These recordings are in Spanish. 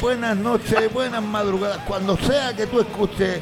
buenas noches, buenas madrugadas. Cuando sea que tú escuches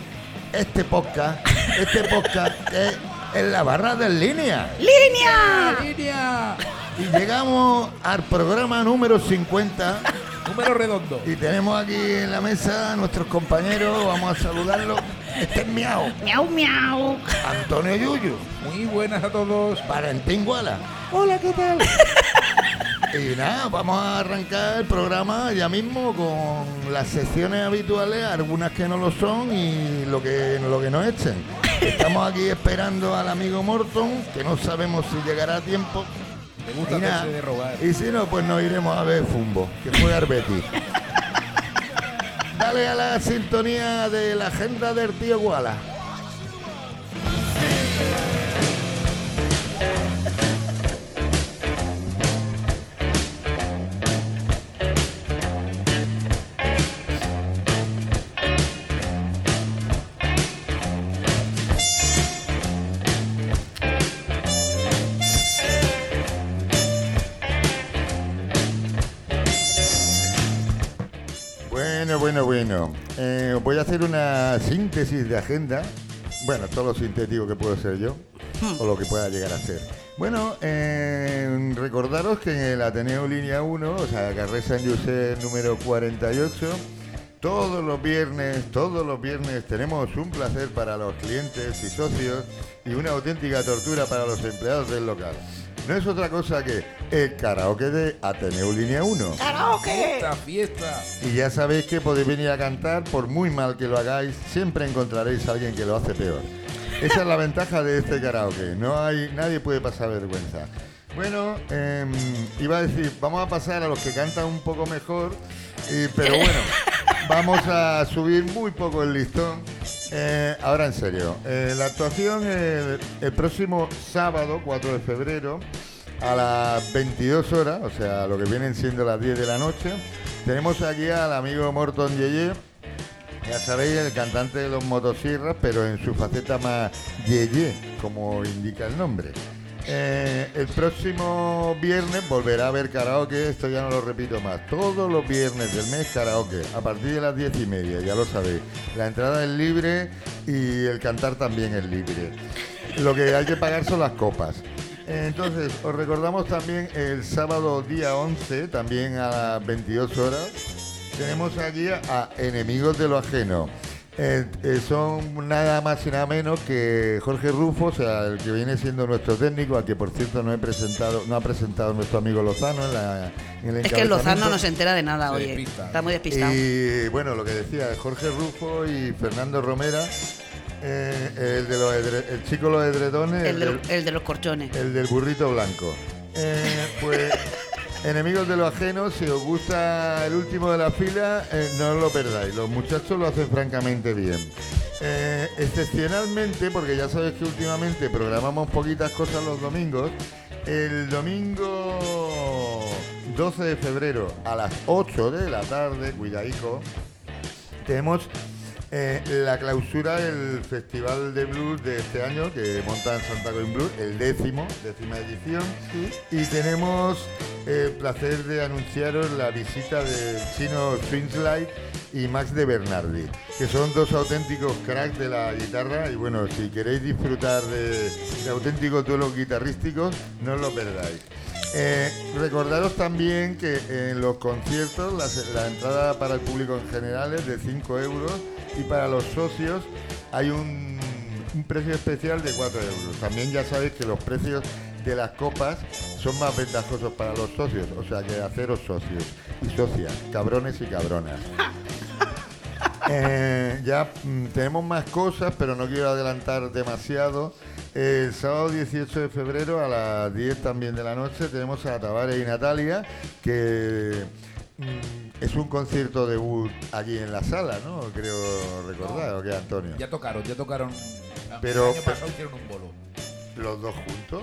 este podcast, este podcast es en la barra de línea. ¡Línea! ¡Línea! Y llegamos al programa número 50 Número redondo. y tenemos aquí en la mesa a nuestros compañeros, vamos a saludarlos. Este es Miau, Miau, miau. Antonio Yuyu, Muy buenas a todos. Valentín Guala. Hola, ¿qué tal? Y nada, vamos a arrancar el programa ya mismo con las secciones habituales, algunas que no lo son y lo que, lo que nos echen. Estamos aquí esperando al amigo Morton, que no sabemos si llegará a tiempo. Me gusta Y, nada, de robar. y si no, pues nos iremos a ver Fumbo, que juega el Betis. Dale a la sintonía de la agenda del tío Guala. Bueno. Eh, voy a hacer una síntesis de agenda. Bueno, todo lo sintético que puedo ser yo, o lo que pueda llegar a ser. Bueno, eh, recordaros que en el Ateneo Línea 1, o sea, Carrera San José número 48, todos los viernes, todos los viernes tenemos un placer para los clientes y socios y una auténtica tortura para los empleados del local. No es otra cosa que el karaoke de Ateneo Línea 1. ¡Karaoke! Fiesta, fiesta. Y ya sabéis que podéis venir a cantar, por muy mal que lo hagáis, siempre encontraréis a alguien que lo hace peor. Esa es la ventaja de este karaoke, no hay, nadie puede pasar vergüenza. Bueno, em, iba a decir, vamos a pasar a los que cantan un poco mejor, y- pero bueno, vamos a subir muy poco el listón. Eh, ahora en serio, eh, la actuación el, el próximo sábado, 4 de febrero, a las 22 horas, o sea, lo que vienen siendo las 10 de la noche, tenemos aquí al amigo Morton Yeye, ya sabéis, el cantante de los motosierras, pero en su faceta más Yeye, como indica el nombre. Eh, el próximo viernes volverá a haber karaoke, esto ya no lo repito más. Todos los viernes del mes karaoke, a partir de las diez y media, ya lo sabéis. La entrada es libre y el cantar también es libre. Lo que hay que pagar son las copas. Entonces, os recordamos también el sábado día 11, también a las 22 horas, tenemos aquí a Enemigos de lo Ajeno. Eh, eh, son nada más y nada menos que Jorge Rufo, o sea, el que viene siendo nuestro técnico, al que por cierto no he presentado, no ha presentado nuestro amigo Lozano en, la, en el Es que el Lozano no se entera de nada, oye. despista. Está muy despistado. Y bueno, lo que decía, Jorge Rufo y Fernando Romera, eh, el, de los edre- el chico de los edredones, El de, el de los corchones. el del burrito blanco. Eh, pues, enemigos de lo ajeno, si os gusta el último de la fila, eh, no lo perdáis. Los muchachos lo hacen francamente bien. Eh, excepcionalmente, porque ya sabéis que últimamente programamos poquitas cosas los domingos, el domingo 12 de febrero a las 8 de la tarde, cuidadico, tenemos eh, la clausura del Festival de Blues de este año que monta en Santa Coin Blues, el décimo, décima edición. Y tenemos el placer de anunciaros la visita de Chino Swingslide y Max de Bernardi, que son dos auténticos cracks de la guitarra. Y bueno, si queréis disfrutar de, de auténticos duelos guitarrísticos, no os lo perdáis. Eh, recordaros también que en los conciertos las- la, entrada para el público en general es de 5 euros y para los socios hay un, un precio especial de 4 euros. También ya sabéis que los precios de las copas son más ventajosos para los socios, o sea que haceros socios y socias, cabrones y cabronas. Eh, ya mm, tenemos más cosas, pero no quiero adelantar demasiado. El sábado 18 de febrero a las 10 también de la noche tenemos a Tavares y Natalia, que es un concierto debut aquí en la sala, ¿no? Creo recordar, ¿o qué, Antonio? Ya tocaron, ya tocaron. Pero- el año pasado hicieron un bolo. ¿Los dos juntos?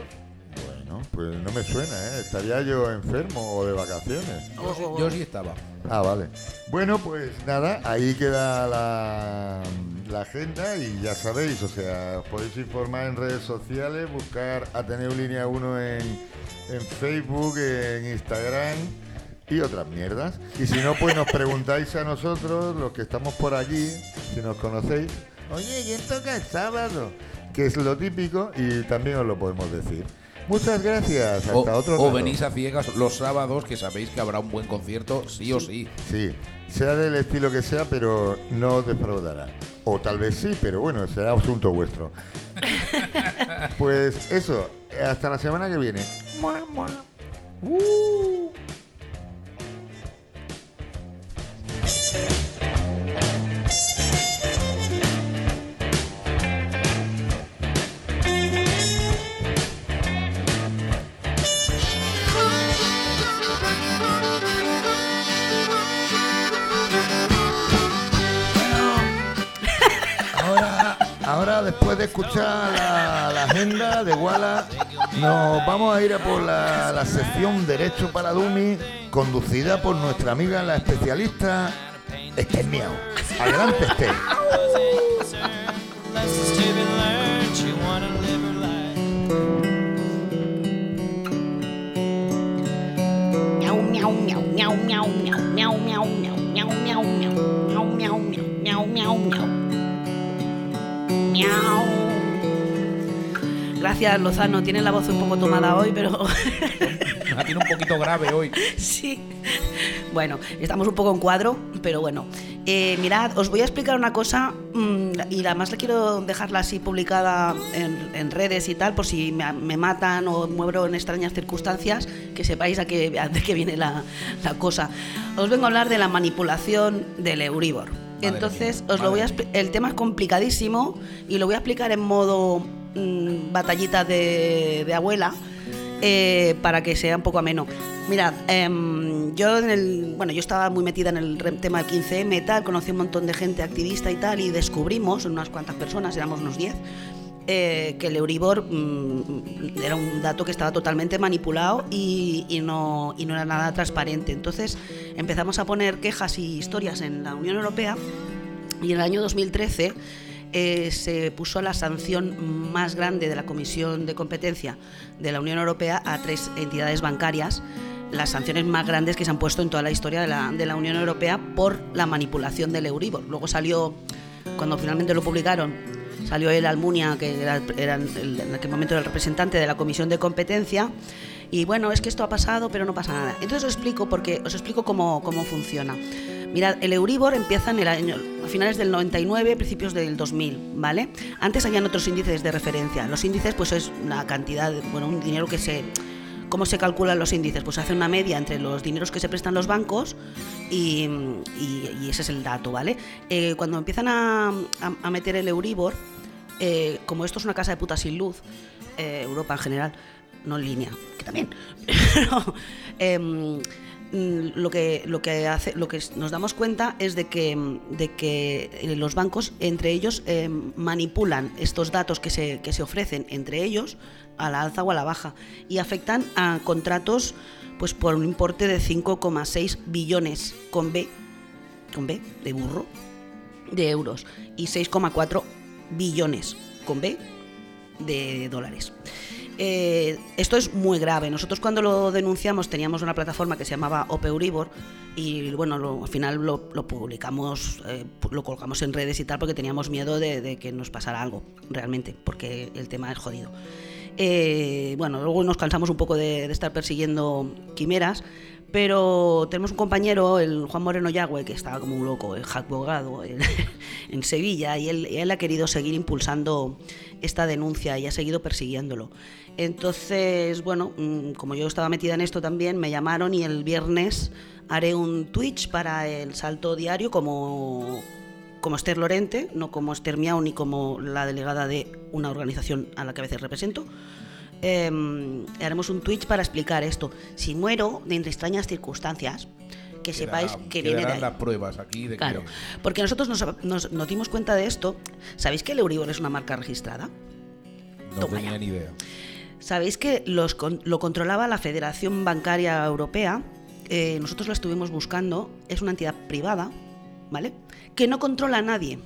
Bueno, pues no me suena, ¿eh? Estaría yo enfermo o de vacaciones. Yo, sí, Ojo. yo sí estaba. Ah, vale. Bueno, pues nada, ahí queda la, la agenda y ya sabéis, o sea, os podéis informar en redes sociales, buscar Ateneo Línea 1 en, en Facebook, en Instagram y otras mierdas. Y si no, pues nos preguntáis a nosotros, los que estamos por aquí, si nos conocéis, oye, ¿quién toca el sábado? Que es lo típico y también os lo podemos decir. Muchas gracias. Hasta O, otro o rato. venís a ciegas los sábados, que sabéis que habrá un buen concierto, sí o sí. Sí, sea del estilo que sea, pero no os defraudará. O tal vez sí, pero bueno, será asunto vuestro. pues eso, hasta la semana que viene. Mua, mua. Uh. Ahora, después de escuchar la, agenda de Walla, nos vamos a ir a por la, sección Derecho para Dumi, conducida por nuestra amiga la especialista Esther Miau. Adelante, Esther. Miau. Gracias, Lozano. Tienes la voz un poco tomada hoy, pero. La tiene un poquito grave hoy. Sí. Bueno, estamos un poco en cuadro, pero bueno. Eh, mirad, os voy a explicar una cosa mm, y además la quiero dejarla así publicada en, redes y tal, por si me, matan o muero en extrañas circunstancias, que sepáis a qué, a qué viene la, la cosa. Os vengo a hablar de la manipulación del Euribor. Madre Entonces, mía, os lo voy a el tema es complicadísimo y lo voy a explicar en modo mm, batallita de, de abuela eh, para que sea un poco ameno. Mirad, em, yo en el, bueno, yo estaba muy metida en el tema del 15M y tal, conocí un montón de gente activista y tal, y descubrimos, unas cuantas personas, éramos unos 10, eh, que el Euribor mm, era un dato que estaba totalmente manipulado y, no, era nada transparente. Entonces empezamos a poner quejas y historias en la Unión Europea y en el año 2013 eh, se puso la sanción más grande de la Comisión de Competencia de la Unión Europea a tres entidades bancarias, las sanciones más grandes que se han puesto en toda la historia de la Unión Europea por la manipulación del Euribor. Luego salió, cuando finalmente lo publicaron, salió el Almunia, que era, era el- en aquel momento era el representante de la Comisión de Competencia, y bueno, es que esto ha pasado, pero no pasa nada. Entonces os explico, porque os explico cómo, cómo funciona. Mirad, el Euribor empieza en el año, a finales del 99, principios del 2000, ¿vale? Antes habían otros índices de referencia. Los índices, pues es una cantidad, bueno, un dinero que se... ¿Cómo se calculan los índices? Pues hace una media entre los dineros que se prestan los bancos y, y- y ese es el dato, ¿vale? Eh, cuando empiezan a, a- a meter el Euribor, eh, como esto es una casa de puta sin luz, eh, Europa en general, no en línea, que también, em, mm, lo que lo que hace lo que nos damos cuenta es de que de que eh, los bancos entre ellos em, manipulan estos datos que se, que se ofrecen entre ellos a la alza o a la baja y afectan a contratos pues por un importe de 5,6 billones con B con B de burro de euros y 6,4 billones con B de dólares. Eh, esto es muy grave. Nosotros cuando lo denunciamos teníamos una plataforma que se llamaba Opeuribor y bueno, lo- al final lo, publicamos, eh, lo colgamos en redes y tal porque teníamos miedo de, que nos pasara algo, realmente, porque el tema es jodido. Eh, bueno, luego nos cansamos un poco de estar persiguiendo quimeras, pero tenemos un compañero, el Juan Moreno Yagüe, que estaba como un loco, el abogado en, en Sevilla, y él, él ha querido seguir impulsando esta denuncia y ha seguido persiguiéndolo. Entonces, bueno, mm, como yo estaba metida en esto también, me llamaron y el viernes haré un Twitch para el salto diario como, como Esther Lorente, no como Esther Miau ni como la delegada de una organización a la que a veces represento. Eh, haremos un Twitch para explicar esto. Si muero de entre extrañas circunstancias, que sepáis que viene de ahí. las pruebas aquí de Claro, que porque nosotros nos, nos- nos dimos cuenta de esto. ¿Sabéis que el Euribor es una marca registrada? no Toma tenía ya. ni idea. ¿Sabéis que los lo controlaba la Federación Bancaria Europea? Eh, nosotros lo estuvimos buscando. Es una entidad privada, ¿vale? Que no controla a nadie.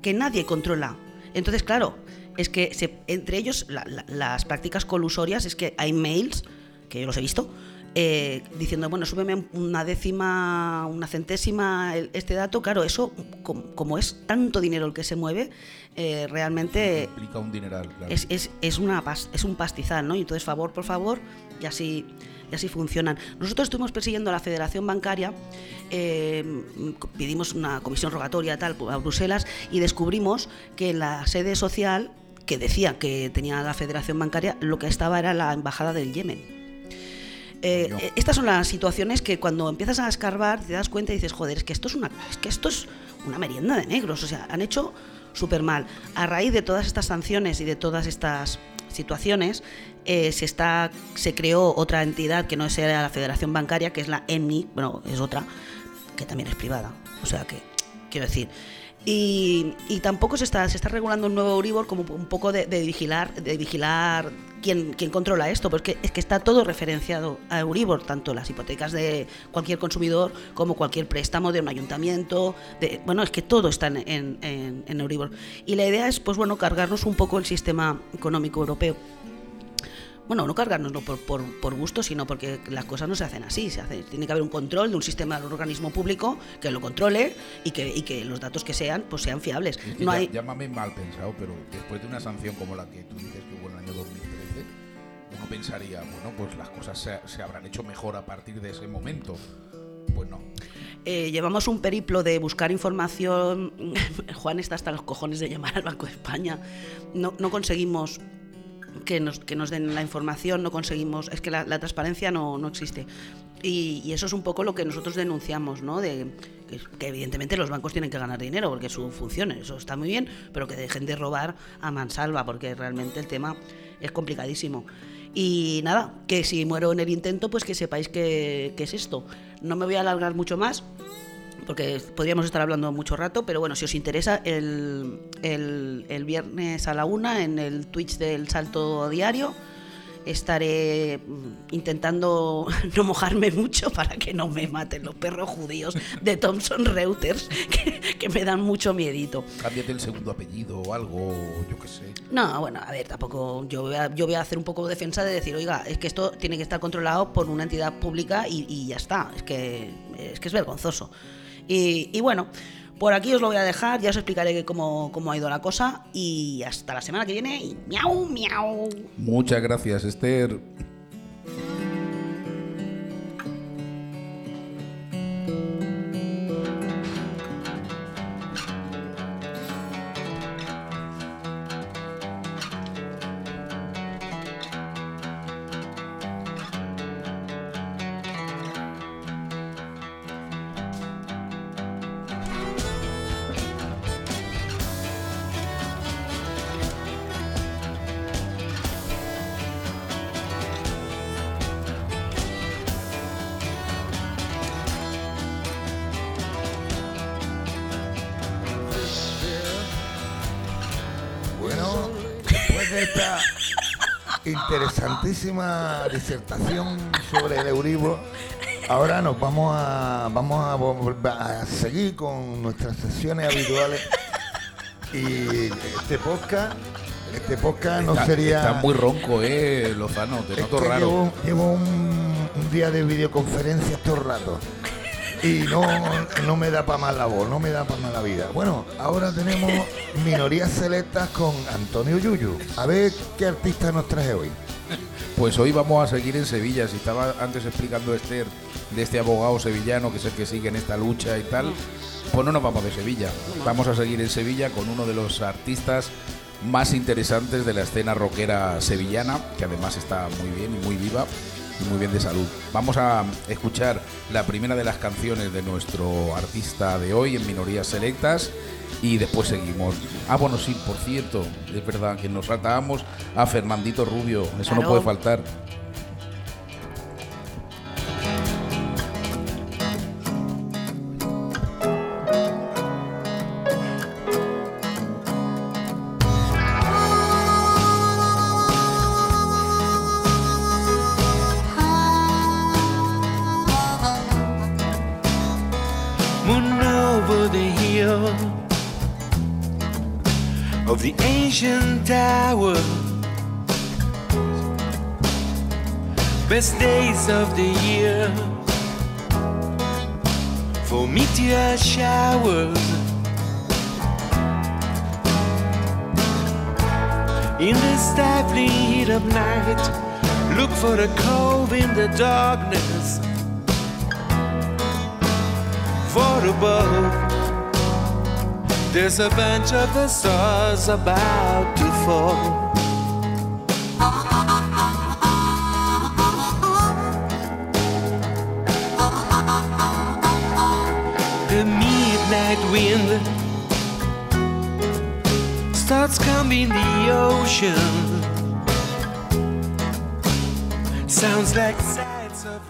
Que nadie controla. Entonces, claro, es que se- entre ellos la- la- las prácticas colusorias es que hay mails, que yo los he visto, eh, diciendo, bueno, súbeme una décima, una centésima este dato, claro, eso, com- como, es tanto dinero el que se mueve, eh, realmente Implica un dineral, claro. es, es- es una es un pastizal, ¿no? Y entonces, favor por favor, y así, y así funcionan. Nosotros estuvimos persiguiendo a la Federación Bancaria, eh, pedimos una comisión rogatoria tal a Bruselas y descubrimos que en la sede social que decía que tenía la Federación Bancaria, lo que estaba era la embajada del Yemen. Eh, Coño. eh, estas son las situaciones que cuando empiezas a escarbar te das cuenta y dices, joder, es que esto es una, es que esto es una merienda de negros. O sea, han hecho súper mal. A raíz de todas estas sanciones y de todas estas situaciones, eh, se está se creó otra entidad que no es la Federación Bancaria, que es la ENMI, bueno, es otra, que también es privada. O sea que, quiero decir. Y, tampoco se está, se está regulando un nuevo Euribor como un poco de, de vigilar, de vigilar quién, quién controla esto, porque es que está todo referenciado a Euribor, tanto las hipotecas de cualquier consumidor como cualquier préstamo de un ayuntamiento, de, bueno, es que todo está en, en- en- en Euribor. Y la idea es, pues bueno, cargarnos un poco el sistema económico europeo. Bueno, no cargárnoslo por, por, por gusto, sino porque las cosas no se hacen así. Se hace, tiene que haber un control de un sistema, de un organismo público que lo controle y que, y que los datos que sean pues sean fiables. Es que No ya- hay, Llámame mal pensado, pero después de una sanción como la que tú dices que hubo en el año 2013, uno pensaría, bueno, pues las cosas se, se habrán hecho mejor a partir de ese momento. Pues no. Eh, llevamos un periplo de buscar información. Juan está hasta los cojones de llamar al Banco de España. No, no conseguimos que nos, que nos den la información, no conseguimos. Es que la, la transparencia no, no existe. Y, y eso es un poco lo que nosotros denunciamos, ¿no? De, que, que evidentemente los bancos tienen que ganar dinero porque su función, eso está muy bien, pero que dejen de robar a mansalva porque realmente el tema es complicadísimo. Y nada, que si muero en el intento, pues que sepáis que, que es esto. No me voy a alargar mucho más, porque podríamos estar hablando mucho rato, pero bueno, si os interesa, el, el- el viernes a la una en el Twitch del Salto Diario estaré mm, intentando no mojarme mucho para que no me maten los perros judíos de Thomson Reuters, que, que me dan mucho miedito. Cámbiate el segundo apellido o algo, yo qué sé. No, bueno, a ver, tampoco. Yo voy a, yo voy a hacer un poco de defensa de decir, oiga, es que esto tiene que estar controlado por una entidad pública y, y ya está. Es que, es que es vergonzoso. Y, bueno, por aquí os lo voy a dejar, ya os explicaré cómo, cómo ha ido la cosa. Y hasta la semana que viene. Y miau, miau. Muchas gracias, Esther. Disertación sobre el Euribor, ahora nos vamos a vamos a, seguir con nuestras sesiones habituales y este podcast, este podcast no Está- sería Está muy ronco, eh, Lozano, te noto raro. Llevo, llevo un, un día de videoconferencia estos ratos. Y no, no me da para más la voz, no me da para más la vida. Bueno, ahora tenemos minorías selectas con Antonio Yuyu. A ver qué artista nos trae hoy. Pues hoy vamos a seguir en Sevilla. Si estaba antes explicando Esther de este abogado sevillano que es el que sigue en esta lucha y tal, pues no nos vamos de Sevilla. Vamos a seguir en Sevilla con uno de los artistas más interesantes de la escena rockera sevillana, que además está muy bien y muy viva y muy bien de salud. Vamos a escuchar la primera de las canciones de nuestro artista de hoy en Minorías Selectas y después seguimos. Ah, bueno, sí, por cierto, es verdad que nos tratábamos a Fernandito Rubio, eso no puede faltar. Best days of the year for meteor showers. In the stifling heat of night, look for a cove in the darkness. For above, there's a bunch of the stars about to fall.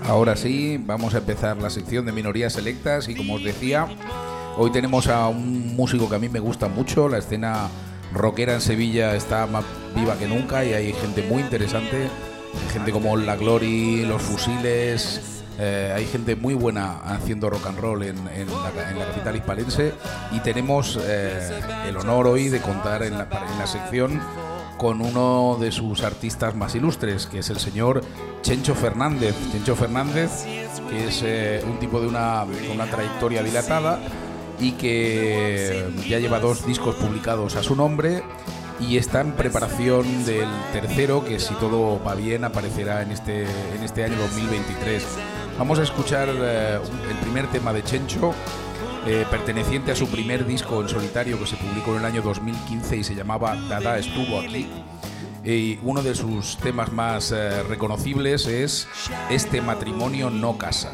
Ahora sí, vamos a empezar la sección de minorías selectas y como os decía, hoy tenemos a un músico que a mí me gusta mucho, la escena rockera en Sevilla está más viva que nunca y hay gente muy interesante, gente como La Glory, Los Fusiles, eh, hay gente muy buena haciendo rock and roll en, en la, capital hispalense y tenemos eh, el honor hoy de contar en la, sección con uno de sus artistas más ilustres, que es el señor Chencho Fernández. Chencho Fernández, que es eh, un tipo de una, una trayectoria dilatada y que ya lleva dos discos publicados a su nombre y está en preparación del tercero, que si todo va bien aparecerá en este, en este año 2023. Vamos a escuchar eh, el primer tema de Chencho, eh, perteneciente a su primer disco en solitario que se publicó en el año 2015 y se llamaba Dada estuvo aquí. Y uno de sus temas más eh, reconocibles es Este matrimonio no casa.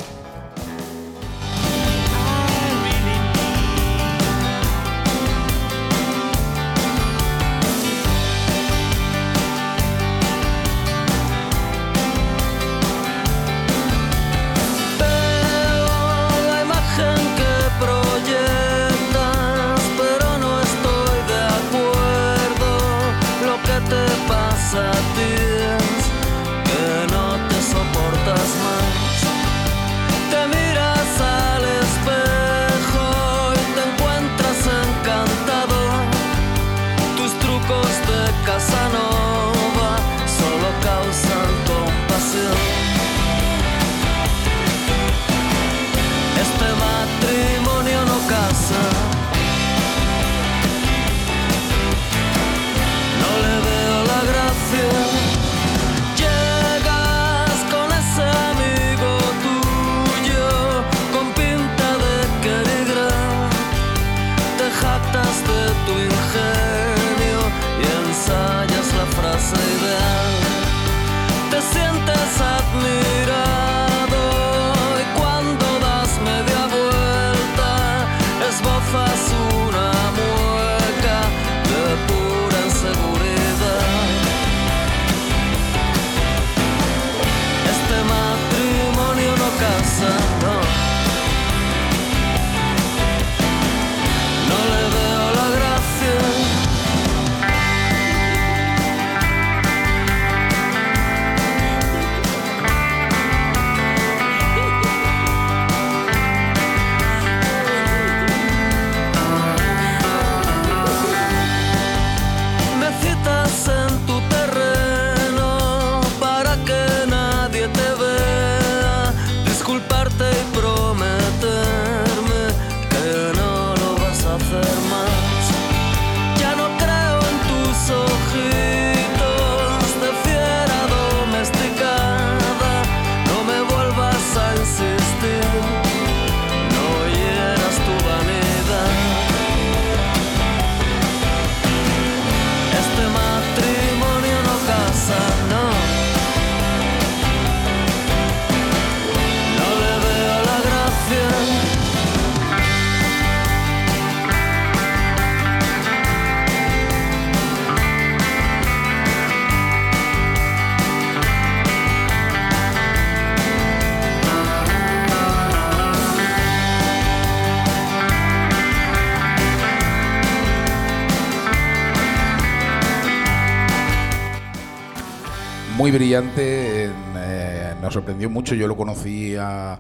Brillante, en, eh, nos sorprendió mucho. Yo lo conocí a-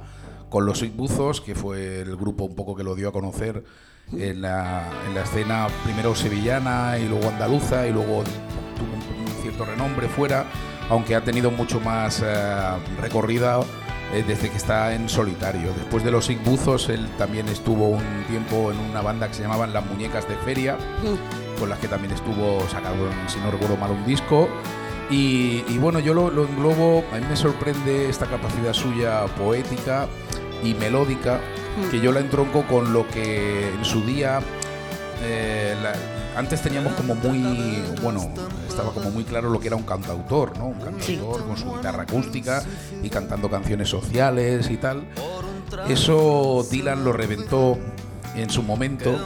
con los Buzos, que fue el grupo un poco que lo dio a conocer en la, en la escena primero sevillana y luego andaluza y luego tuvo un, un cierto renombre fuera. aunque ha tenido mucho más eh, recorrida eh, desde que está en solitario. Después de los Sig Buzos, él también estuvo un tiempo en una banda que se llamaban Las Muñecas de Feria, con las que también estuvo sacado, si no recuerdo mal, un disco. Y, y bueno, yo lo, lo englobo, a mí me sorprende esta capacidad suya poética y melódica, que yo la entronco con lo que en su día eh, la- antes teníamos como muy, bueno, estaba como muy claro lo que era un cantautor, ¿no? Un cantautor con su guitarra acústica y cantando canciones sociales y tal. Eso Dylan lo reventó en su momento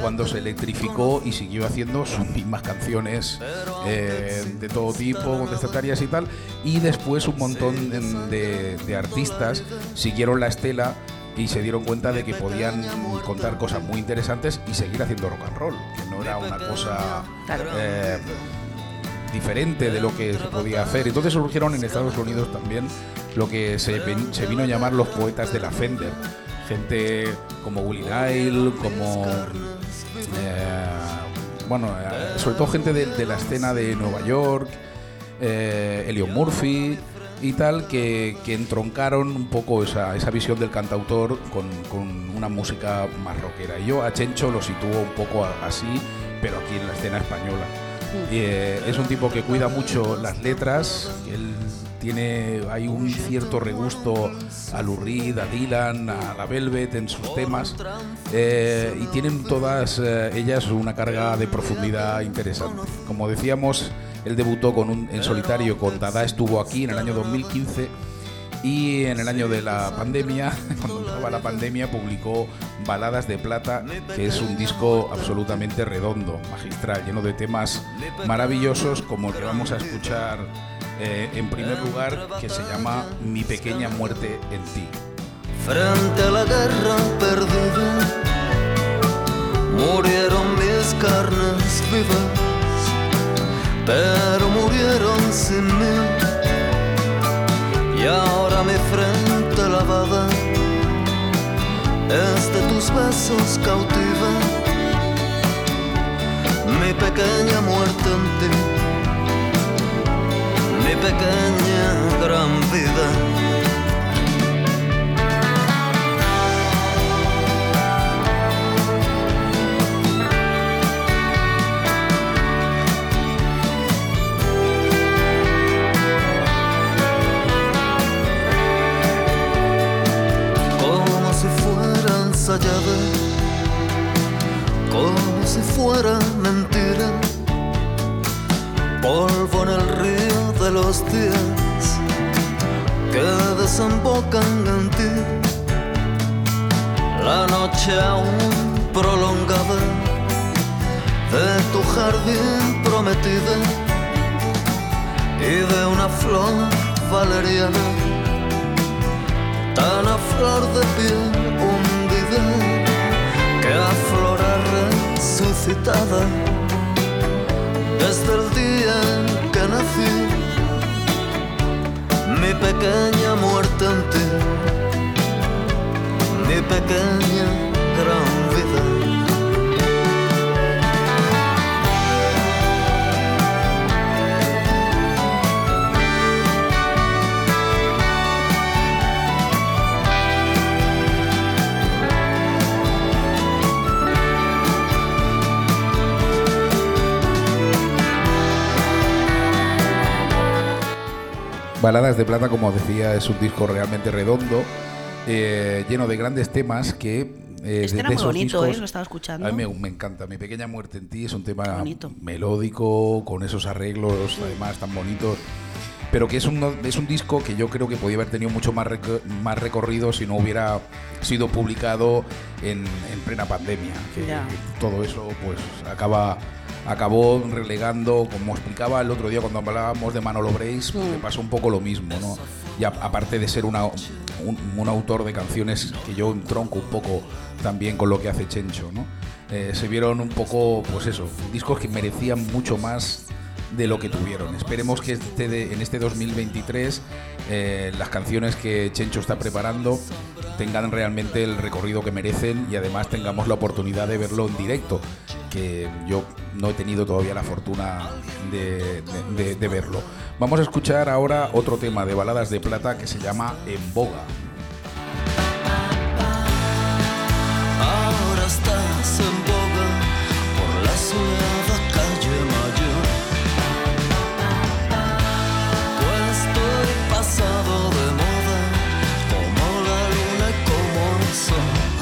cuando se electrificó y siguió haciendo sus mismas canciones eh, de todo tipo, contestatarias y tal. Y después un montón de, artistas siguieron la estela y se dieron cuenta de que podían contar cosas muy interesantes y seguir haciendo rock and roll, que no era una cosa eh, diferente de lo que se podía hacer. Entonces surgieron en Estados Unidos también lo que se, se vino a llamar los poetas de la Fender. Gente como Willie Nile, como... eh, bueno, eh, sobre todo gente de, de la escena de Nueva York, eh, Elliot Murphy y tal, que, que entroncaron un poco esa, esa visión del cantautor con, con una música más rockera. Y yo a Chencho lo sitúo un poco así, pero aquí en la escena española. Y, eh, es un tipo que cuida mucho las letras, él tiene, hay un cierto regusto a Lou Reed, a Dylan, a la Velvet en sus temas, eh, y tienen todas eh, ellas una carga de profundidad interesante. Como decíamos, él debutó con un, en solitario con Dada estuvo aquí en el año 2015 y en el año de la pandemia, cuando empezaba la pandemia, publicó Baladas de Plata, que es un disco absolutamente redondo, magistral, lleno de temas maravillosos como el que vamos a escuchar eh, en primer lugar, que se llama Mi pequeña muerte en ti. Frente a la guerra perdida, murieron mis carnes vivas, pero murieron sin mí. Y ahora mi frente lavada es de tus besos cautiva, mi pequeña muerte en ti, mi pequeña gran vida. como si fuera mentira, polvo en el río de los días que desembocan en ti, la noche aún prolongada de tu jardín prometida y de una flor valeriana tan a flor de piel hundida que aflora resucitada desde el día en que nací mi pequeña muerte en ti. Mi pequeña gran vida Baladas de Plata, como decía, es un disco realmente redondo, eh, lleno de grandes temas que... eh, Este de- era muy bonito, discos- ¿eh? Lo estaba escuchando. A mí me, me encanta. Mi pequeña muerte en ti es un tema melódico, con esos arreglos además tan bonitos. Pero que es un, es un disco que yo creo que podía haber tenido mucho más, reco- más recorrido si no hubiera sido publicado en, en plena pandemia. Que todo eso pues acaba acabó relegando, como explicaba el otro día cuando hablábamos de Manolo Brace, Mm. pasó un poco lo mismo, ¿no? Y a- aparte de ser una, un, un autor de canciones que yo entronco un poco también con lo que hace Chencho, ¿no? Eh, se vieron un poco, pues eso, discos que merecían mucho más de lo que tuvieron. Esperemos que este en este 2023 eh, las canciones que Chencho está preparando tengan realmente el recorrido que merecen y además tengamos la oportunidad de verlo en directo, que yo no he tenido todavía la fortuna de, de- verlo. Vamos a escuchar ahora otro tema de baladas de plata que se llama En Boga. Ahora estás en boga por la soleada como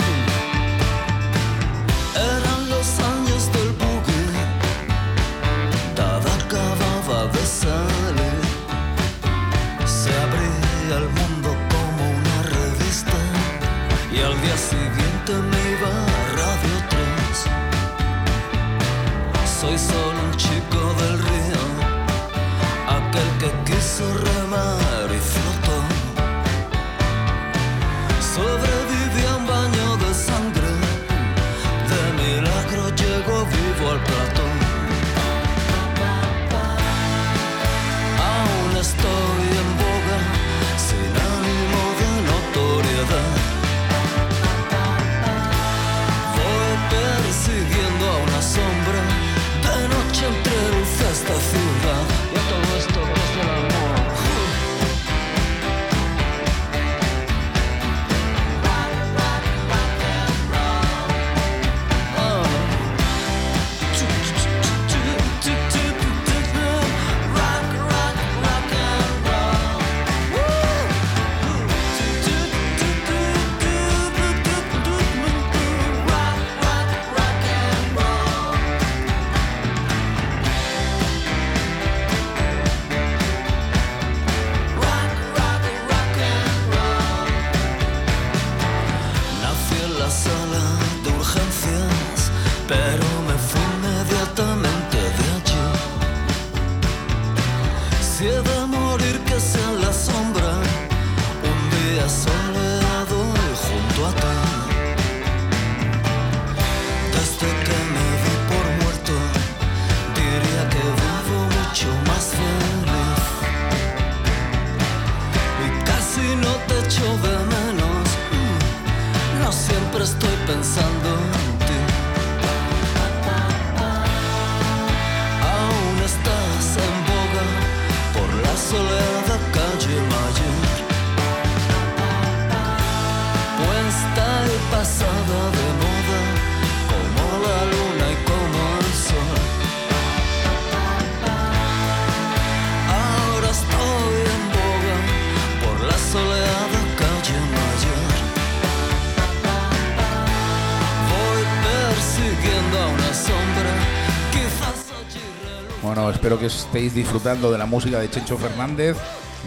espero que estéis disfrutando de la música de Chencho Fernández,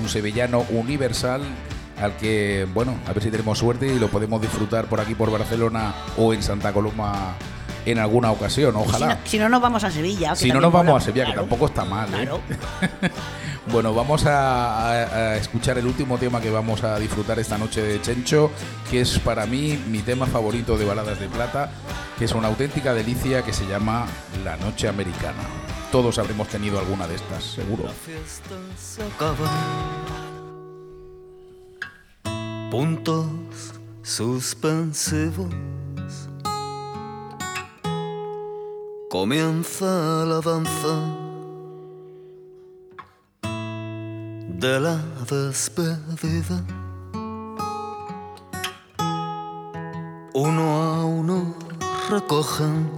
un sevillano universal al que, bueno, a ver si tenemos suerte y lo podemos disfrutar por aquí por Barcelona o en Santa Coloma en alguna ocasión, Si no, ojalá. si no nos vamos a Sevilla. que Si no nos vamos a Sevilla, que Claro. tampoco está mal. ¿eh? Bueno, vamos a escuchar el último tema que vamos a disfrutar esta noche de Chencho, que es para mí mi tema favorito de Baladas de Plata, que es una auténtica delicia que se llama La Noche Americana. Todos habremos tenido alguna de estas, seguro. La fiesta se acaba. Puntos suspensivos. Comienza la danza de la despedida. Uno a uno recogen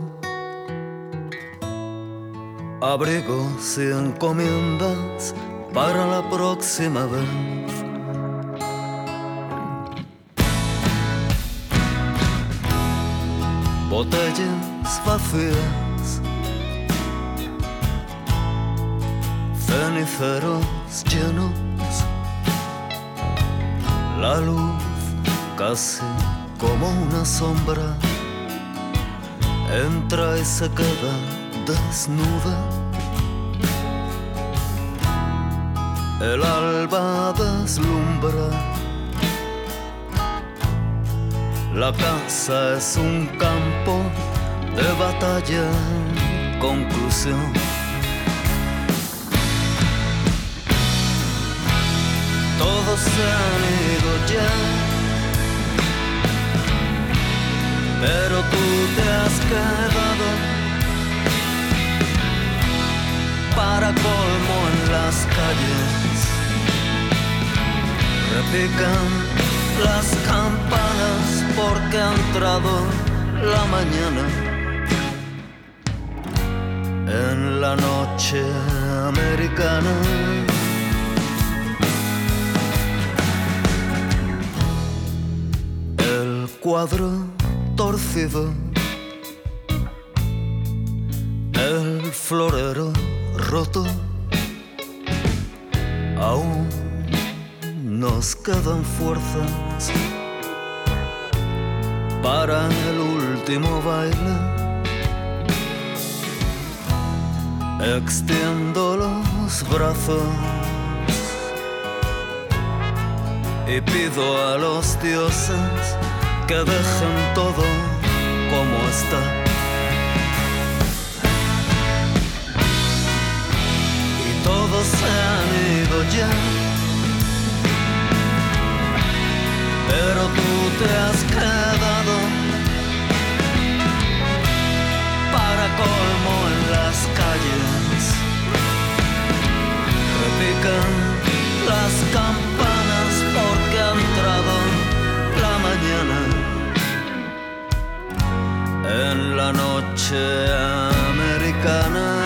abrigos y encomiendas para la próxima vez. Botellas vacías, ceniceros llenos, la luz casi como una sombra entra y se queda desnuda. El alba deslumbra. La casa es un campo de batalla. Conclusión. todos se han ido ya. Pero tú te has quedado para colmo en las calles. Repican las campanas porque ha entrado la mañana. En la noche americana. Cuadro torcido. El florero roto. Aún nos quedan fuerzas para el último baile. Extiendo los brazos y pido a los dioses que dejen todo como está. Y todos se han ido ya. Pero tú te has quedado para colmo en las calles. Repican las campanas en la noche americana.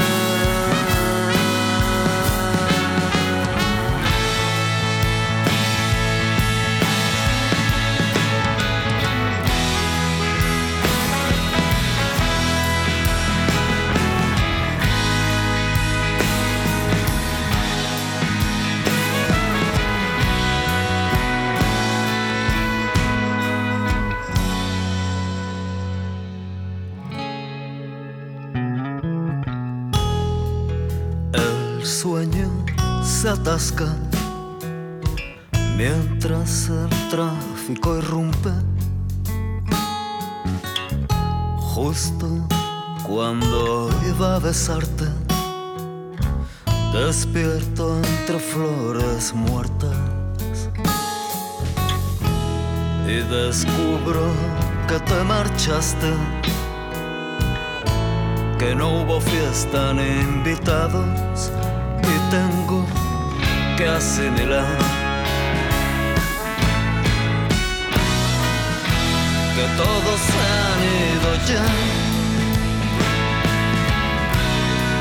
Mientras el tráfico irrumpe. Justo cuando iba a besarte, despierto entre flores muertas y descubro que te marchaste que no hubo fiesta ni invitados y tengo que asimilar que todos han ido ya.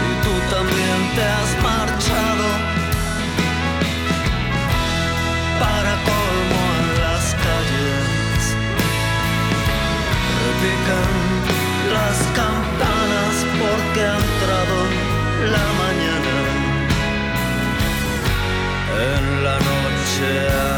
Y tú también te has marchado. Para colmo en las calles. Repican las campanas porque ha entrado la noche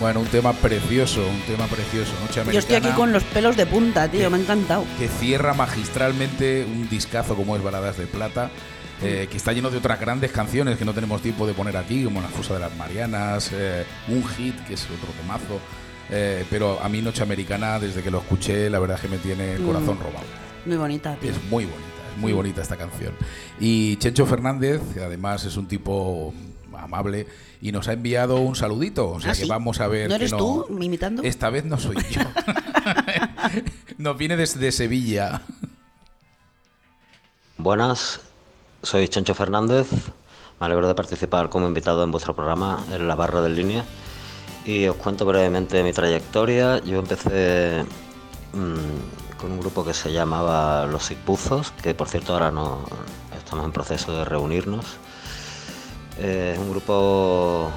Bueno, un tema precioso, un tema precioso. Noche Americana. Yo estoy aquí con los pelos de punta, tío, me ha encantado. que cierra magistralmente un discazo como es Baladas de Plata, eh, que está lleno de otras grandes canciones que no tenemos tiempo de poner aquí, como La Fosa de las Marianas, eh, un hit que es otro temazo. eh, pero a mí Noche Americana, desde que lo escuché, la verdad es que me tiene el corazón robado. Muy bonita, tío. Es muy bonita, es muy bonita esta canción. Y Chencho Fernández, que además es un tipo amable, y nos ha enviado un saludito. O sea ¿Ah, que sí? vamos a ver. ¿No que eres tú imitando? Esta vez no soy yo. nos viene desde Sevilla. Buenas, soy Chancho Fernández. Me alegro de participar como invitado en vuestro programa en la barra de línea. Y os cuento brevemente mi trayectoria. Yo empecé mm, con un grupo que se llamaba Los Ipuzos, que por cierto ahora no estamos en proceso de reunirnos. Eh, Es un grupo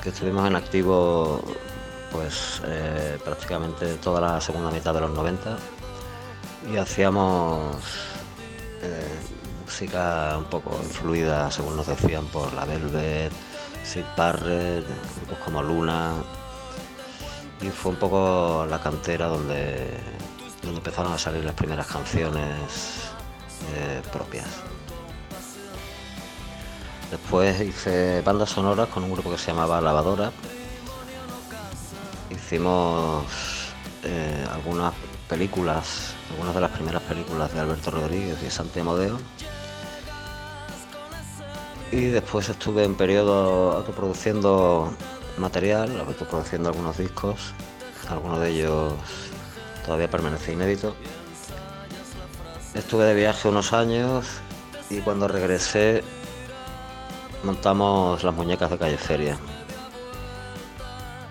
que estuvimos en activo pues eh, prácticamente toda la segunda mitad de los 90 y hacíamos eh, música un poco influida, según nos decían, por la Velvet, Sid Barrett, grupos como Luna. Y fue un poco la cantera donde, donde empezaron a salir las primeras canciones propias. Después hice bandas sonoras con un grupo que se llamaba Lavadora. Hicimos eh, algunas películas, algunas de las primeras películas de Alberto Rodríguez y Santi Amodeo. Y después estuve en periodo autoproduciendo material, autoproduciendo algunos discos, algunos de ellos todavía permanece inédito. Estuve de viaje unos años y cuando regresé montamos las muñecas de Calle Feria.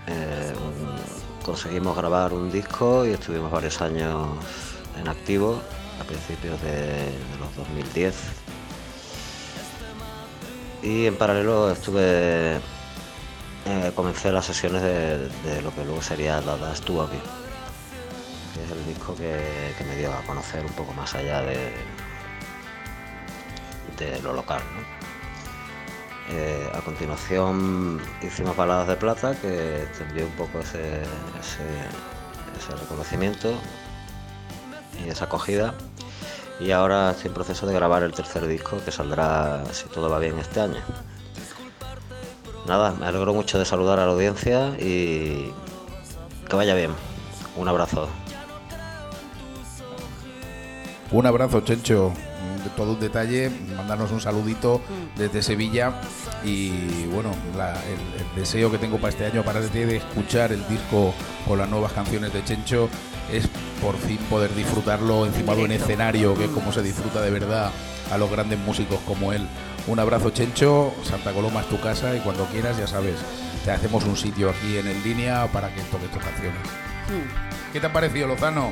Eh, conseguimos grabar un disco y estuvimos varios años en activo a principios de, los 2010. Y en paralelo estuve eh, comencé las sesiones de, lo que luego sería Dada estuvo aquí, que es el disco que, me dio a conocer un poco más allá de, de lo local. Eh, a continuación hicimos Baladas de Plata, que extendió un poco ese, ese- ese reconocimiento y esa acogida. Y ahora estoy en proceso de grabar el tercer disco, que saldrá, si todo va bien, este año. Nada, me alegro mucho de saludar a la audiencia y que vaya bien. Un abrazo. Un abrazo, Chencho. De todo un detalle, mandarnos un saludito desde Sevilla y bueno, la- el, el deseo que tengo para este año, aparte de escuchar el disco con las nuevas canciones de Chencho, es por fin poder disfrutarlo encima de un escenario, que es como se disfruta de verdad a los grandes músicos como él. Un abrazo, Chencho. Santa Coloma es tu casa y cuando quieras, ya sabes, te hacemos un sitio aquí en el línea para que toques tus canciones. Mm. ¿Qué te ha parecido, Lozano?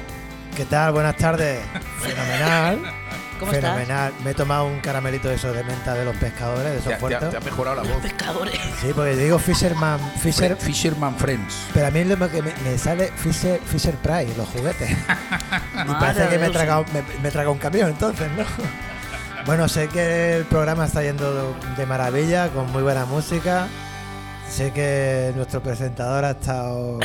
¿Qué tal? Buenas tardes. Fenomenal. ¿Cómo estás? Fenomenal. Me he tomado un caramelito de esos de menta de los pescadores, de esos te ha- fuertes. te ha mejorado la voz. Pescadores. Sí, porque yo digo Fisherman, Fisher, Fisherman Friends. pero a mí lo que me, me sale Fisher, Fisher Price, los juguetes. y parece que me he tragado, me, me he tragado un camión entonces, ¿no? Bueno, sé que el programa está yendo de maravilla, con muy buena música. Sé que nuestro presentador ha estado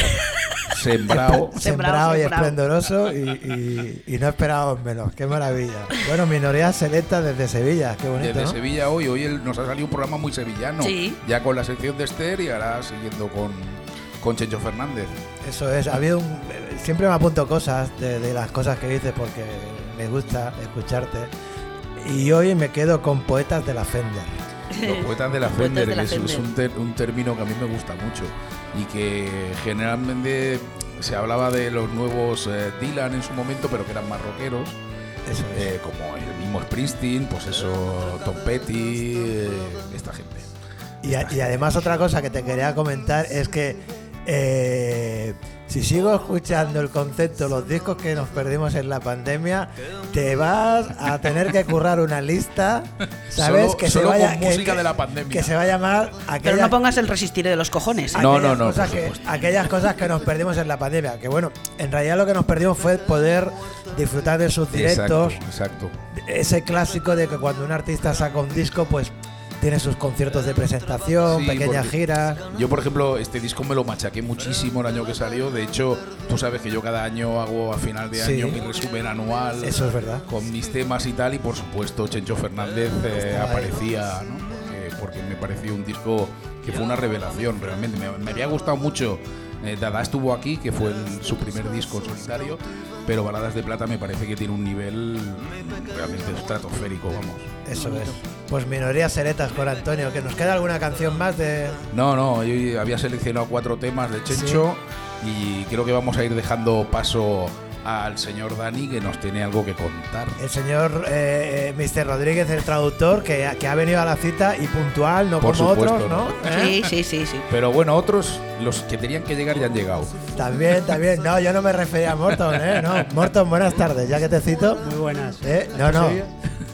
Sembrado. sembrado y esplendoroso y, y- y no esperábamos menos. Qué maravilla. Bueno, minoría selecta desde Sevilla, qué bonito. Desde ¿no? Sevilla hoy, hoy el- nos ha salido un programa muy sevillano. Sí. Ya con la sección de Esther y ahora siguiendo con, con Chencho Fernández. Eso es, ha habido un- siempre me apunto cosas de, de las cosas que dices porque me gusta escucharte. Y hoy me quedo con poetas de la Fender. Los poetas de la Fender, de la que es, es Fender. un, ter- un término que a mí me gusta mucho y que generalmente se hablaba de los nuevos eh, Dylan en su momento, pero que eran más rockeros, Eso es. eh, como el mismo Springsteen, pues eso, Tom Petty, eh, esta gente. Y, a- y además otra cosa que te quería comentar es que si sigo escuchando el concepto, los discos que nos perdimos en la pandemia, te vas a tener que currar una lista, ¿sabes? Solo- que solo se vaya, con que- música que- de la pandemia. Que se va a llamar Pero no pongas el resistiré de los cojones. ¿eh? No, aquellas no, no, cosas que- aquellas cosas que nos perdimos en la pandemia. Que bueno, en realidad lo que nos perdimos fue poder disfrutar de sus Exacto, directos. exacto. Ese clásico de que cuando un artista saca un disco, pues tiene sus conciertos de presentación, Sí, pequeñas giras. Yo, por ejemplo, este disco me lo machaqué muchísimo el año que salió. De hecho, tú sabes que yo cada año hago a final de Sí. año mi resumen anual Eso es verdad. con mis temas y tal. Y por supuesto, Chencho Fernández eh, aparecía, ¿no? Porque, porque me pareció un disco que fue una revelación, realmente. Me, me había gustado mucho. Eh, Dada estuvo aquí, que fue el- su primer disco en solitario. Pero Baladas de Plata me parece que tiene un nivel realmente estratosférico, vamos. Eso es. Pues minorías seretas con Antonio. ¿Que nos queda alguna canción más de.? No, no, yo había seleccionado cuatro temas de Chencho y creo que vamos a ir dejando paso al señor Dani que nos tiene algo que contar. El señor eh, eh, Mr. Rodríguez, el traductor, que, que ha venido a la cita y puntual, no Por como supuesto, otros, ¿no? ¿no? ¿Eh? Sí, sí, sí, sí. Pero bueno, otros, los que tenían que llegar ya han llegado. También, también. No, yo no me refería a Morton, ¿eh? No, Morton, buenas tardes, ya que te cito. Muy buenas. ¿Eh? No, no.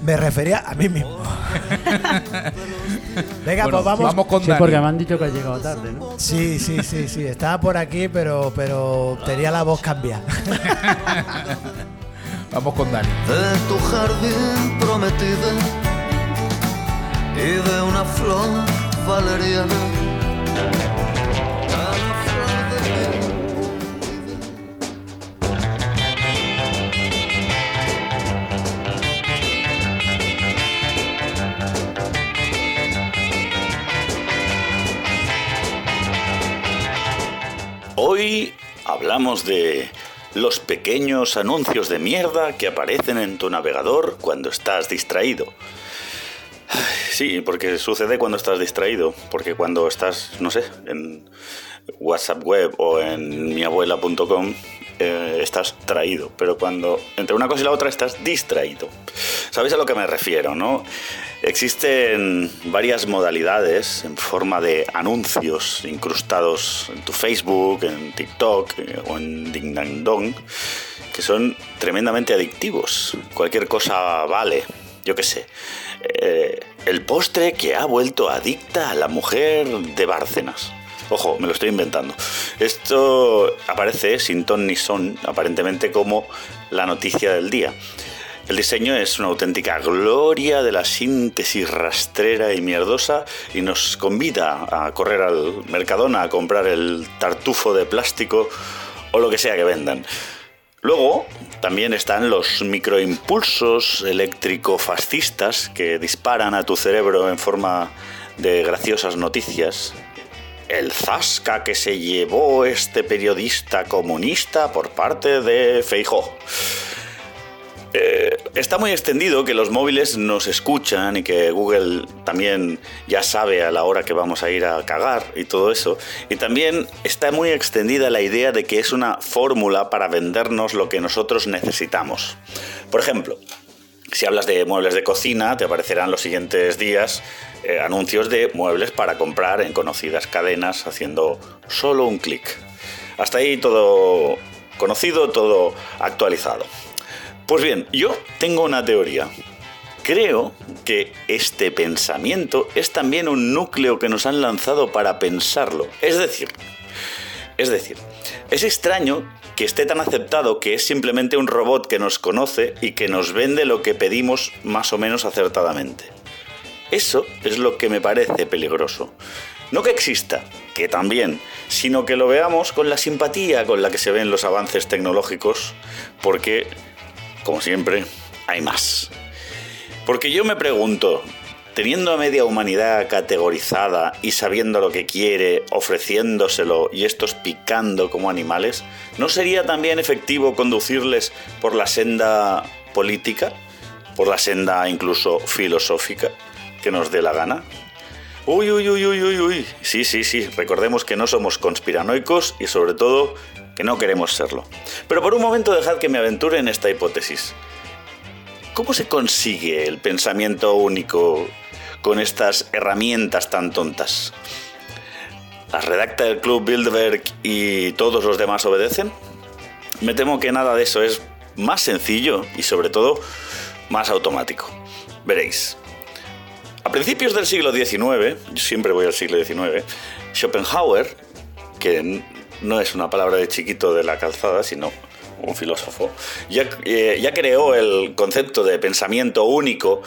Me refería a mí mismo. Venga, Bueno, pues vamos. con Sí, Dani. porque me han dicho que has llegado tarde, ¿no? Sí, sí, sí, sí. Estaba por aquí, pero, pero tenía la voz cambiada. Vamos con Dani. de tu jardín prometida y de una flor valeriana. Hoy hablamos de los pequeños anuncios de mierda que aparecen en tu navegador cuando estás distraído. Sí, porque sucede cuando estás distraído, porque cuando estás, no sé, en WhatsApp web o en miabuela.com eh, estás traído, pero cuando entre una cosa y la otra estás distraído. ¿Sabéis a lo que me refiero, no? Existen varias modalidades en forma de anuncios incrustados en tu Facebook, en TikTok eh, o en Ding Dang Dong que son tremendamente adictivos. Cualquier cosa vale. Yo qué sé. Eh, el postre que ha vuelto adicta a la mujer de Bárcenas. Ojo, me lo estoy inventando. Esto aparece sin ton ni son, aparentemente como la noticia del día. El diseño es una auténtica gloria de la síntesis rastrera y mierdosa y nos convida a correr al Mercadona a comprar el tartufo de plástico o lo que sea que vendan. Luego también están los microimpulsos eléctrico-fascistas que disparan a tu cerebro en forma de graciosas noticias. El zasca que se llevó este periodista comunista por parte de Feijó. Eh, está muy extendido que los móviles nos escuchan y que Google también ya sabe a la hora que vamos a ir a cagar y todo eso. Y también está muy extendida la idea de que es una fórmula para vendernos lo que nosotros necesitamos. Por ejemplo, si hablas de muebles de cocina, te aparecerán los siguientes días eh, anuncios de muebles para comprar en conocidas cadenas haciendo solo un clic. Hasta ahí todo conocido, todo actualizado. Pues bien, yo tengo una teoría. Creo que este pensamiento es también un núcleo que nos han lanzado para pensarlo. Es decir, es decir, es extraño que esté tan aceptado que es simplemente un robot que nos conoce y que nos vende lo que pedimos más o menos acertadamente. Eso es lo que me parece peligroso. No que exista, que también, sino que lo veamos con la simpatía con la que se ven los avances tecnológicos, porque como siempre, hay más. Porque yo me pregunto, teniendo a media humanidad categorizada y sabiendo lo que quiere, ofreciéndoselo y estos picando como animales, ¿no sería también efectivo conducirles por la senda política, por la senda incluso filosófica, que nos dé la gana? Uy, uy, uy, uy, uy, uy. Sí, sí, sí. Recordemos que no somos conspiranoicos y sobre todo que no queremos serlo. Pero por un momento dejad que me aventure en esta hipótesis. ¿Cómo se consigue el pensamiento único con estas herramientas tan tontas? ¿Las redacta el Club Bilderberg y todos los demás obedecen? Me temo que nada de eso es más sencillo y sobre todo más automático. Veréis. A principios del siglo XIX, yo siempre voy al siglo XIX, Schopenhauer, que no es una palabra de chiquito de la calzada, sino un filósofo, ya, eh, creó el concepto de pensamiento único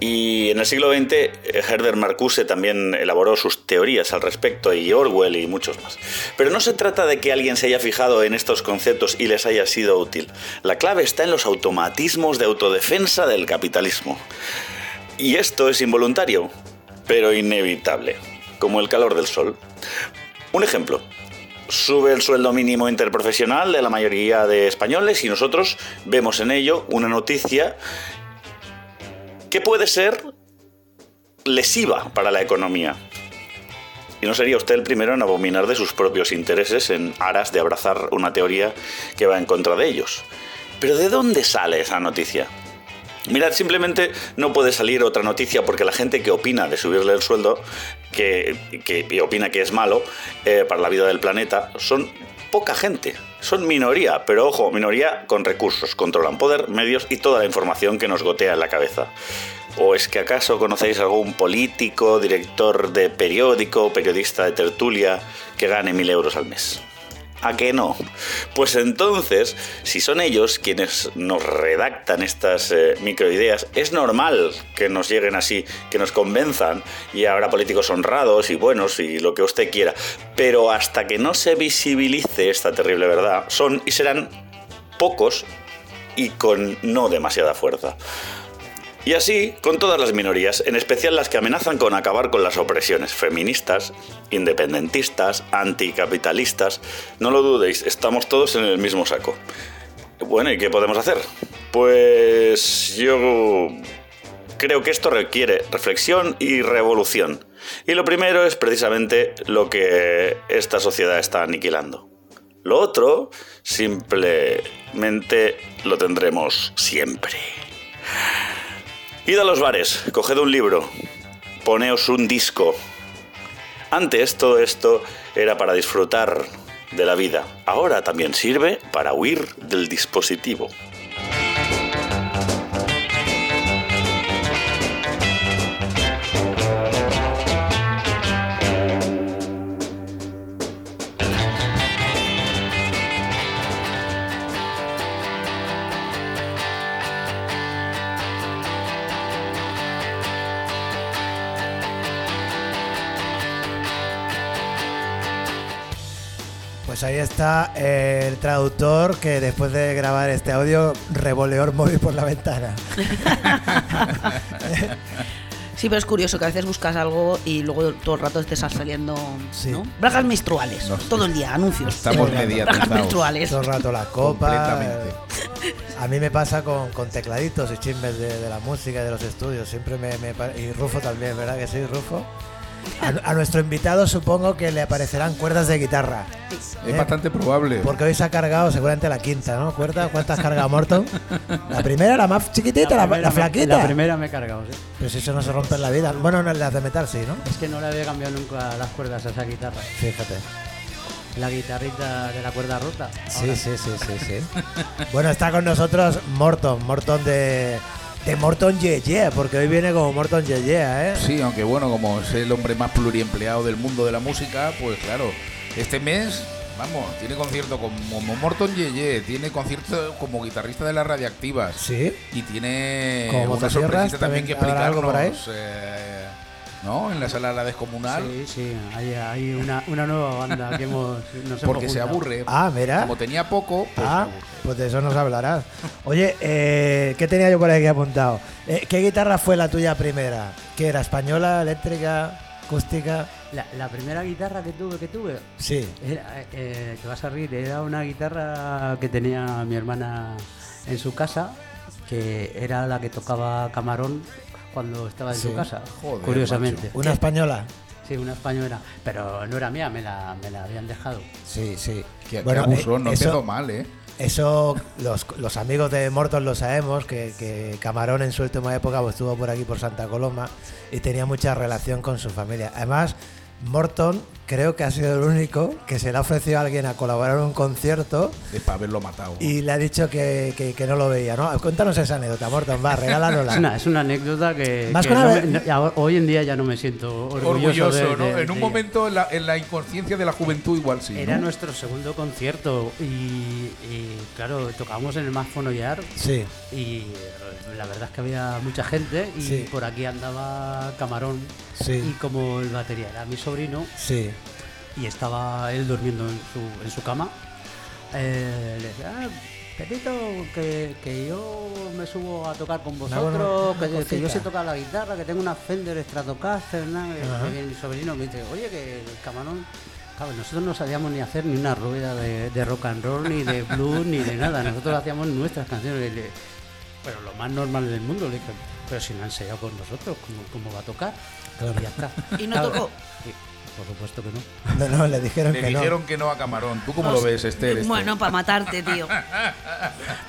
y en el siglo XX eh, Herbert Marcuse también elaboró sus teorías al respecto y Orwell y muchos más. Pero no se trata de que alguien se haya fijado en estos conceptos y les haya sido útil. La clave está en los automatismos de autodefensa del capitalismo. Y esto es involuntario, pero inevitable, como el calor del sol. Un ejemplo, sube el sueldo mínimo interprofesional de la mayoría de españoles y nosotros vemos en ello una noticia que puede ser lesiva para la economía. Y no sería usted el primero en abominar de sus propios intereses en aras de abrazar una teoría que va en contra de ellos. Pero ¿de dónde sale esa noticia? Mirad, simplemente no puede salir otra noticia porque la gente que opina de subirle el sueldo, que, que- opina que es malo eh, para la vida del planeta, son poca gente. Son minoría, pero ojo, minoría con recursos, controlan poder, medios y toda la información que nos gotea en la cabeza. ¿O es que acaso conocéis algún político, director de periódico, periodista de tertulia que gane mil euros al mes? ¿A que no? Pues entonces, si son ellos quienes nos redactan estas eh, microideas, es normal que nos lleguen así, que nos convenzan, y habrá políticos honrados y buenos y lo que usted quiera. Pero hasta que no se visibilice esta terrible verdad, son y serán pocos y con no demasiada fuerza. Y así con todas las minorías, en especial las que amenazan con acabar con las opresiones feministas, independentistas, anticapitalistas. No lo dudéis, estamos todos en el mismo saco. Bueno, ¿y qué podemos hacer? Pues yo creo que esto requiere reflexión y revolución. Y lo primero es precisamente lo que esta sociedad está aniquilando. Lo otro, simplemente lo tendremos siempre. Id a los bares, coged un libro, poneos un disco. Antes todo esto era para disfrutar de la vida. Ahora también sirve para huir del dispositivo. Está el traductor que después de grabar este audio revoleó el móvil por la ventana. Sí, pero es curioso que a veces buscas algo y luego todo el rato te estás saliendo. Sí. ¿no? Bragas menstruales. Nos- todo el día, anuncios. Estamos Bragas mediatizados. menstruales. Todo el rato la copa. A mí me pasa con, con tecladitos y chimbes de, de la música y de los estudios. Siempre me, me Y Rufo también, ¿verdad que sí, Rufo? A, a nuestro invitado supongo que le aparecerán cuerdas de guitarra. Es Eh, bastante probable. Porque hoy se ha cargado seguramente la quinta, ¿no? ¿Cuerda? ¿Cuántas has cargado, Morton? La primera, la más chiquitita, la, primera la me- flaquita. La primera me he cargado, sí. Pero si eso no se rompe en la vida. Bueno, no, las de metal sí, ¿no? Es que no le había cambiado nunca las cuerdas a esa guitarra. Fíjate. La guitarrita de la cuerda rota. Sí, sí, sí, sí, sí. bueno, está con nosotros Morton, Morton de, de Morton Ye Ye, porque hoy viene como Morton Ye Ye, ¿eh? Sí, aunque bueno, como es el hombre más pluriempleado del mundo de la música, pues claro, este mes, vamos, tiene concierto como, Morton Yeye, tiene concierto como guitarrista de las radiactivas. Sí. Y tiene Como una motosierras, sorpresita también que eh, ¿no? En la sala de la descomunal, Sí, sí, hay, hay una, una nueva banda que hemos. Nos hemos porque se aburre. Ah, mira. Como tenía poco, pues Ah, pues de eso nos hablarás. Oye, eh, ¿qué tenía yo por aquí apuntado? Eh, ¿Qué guitarra fue la tuya primera? ¿Qué era? ¿Española, eléctrica, acústica? La, la primera guitarra que tuve, que tuve, Sí. era, eh, te vas a reír, era una guitarra que tenía mi hermana en su casa, que era la que tocaba Camarón cuando estaba en Sí. su casa, Joder, curiosamente. ¿Una española? Sí, una española, pero no era mía, me la, me la habían dejado. Sí, sí. Bueno, abusó, eh, no eso- mal, ¿eh? Eso los, los amigos de Morton lo sabemos, que, que Camarón en su última época pues, estuvo por aquí por Santa Coloma y tenía mucha relación con su familia. Además, Morton creo que ha sido el único que se le ha ofrecido a alguien a colaborar en un concierto Es para haberlo matado. y le ha dicho que, que- que no lo veía, ¿no? Cuéntanos esa anécdota, Morton, va, Es regálanosla. una, es una anécdota que, Más que no me- hoy en día ya no me siento orgulloso, Orgulloso, de- ¿no? de- en un de- momento, en la, en la inconsciencia de la juventud, igual sí. Era ¿no? nuestro segundo concierto y, y, claro, tocábamos en el Más Fonollar Sí, y la verdad es que había mucha gente y Sí. por aquí andaba Camarón Sí. y como el batería era mi sobrino sí. Y estaba él durmiendo en su, en su cama, eh, le decía, ah, Pepito, que, que yo me subo a tocar con vosotros, que, yo sé cosita". tocar la guitarra, que tengo una Fender Stratocaster, viene mi sobrino me dice, oye, que el camarón... Claro, nosotros no sabíamos ni hacer ni una rueda de, de rock and roll, ni de blues, ni de nada. Nosotros hacíamos nuestras canciones. Y le- pero lo más normal del mundo. Le dije, pero si no ha ensayado con nosotros, ¿cómo, cómo va a tocar? Claro. Y ya está. Y no Claro. tocó. Por supuesto que no. No, no, le dijeron Le que dijeron que no a Camarón. ¿Tú cómo lo ves, Esther? esto? Bueno, para matarte, tío.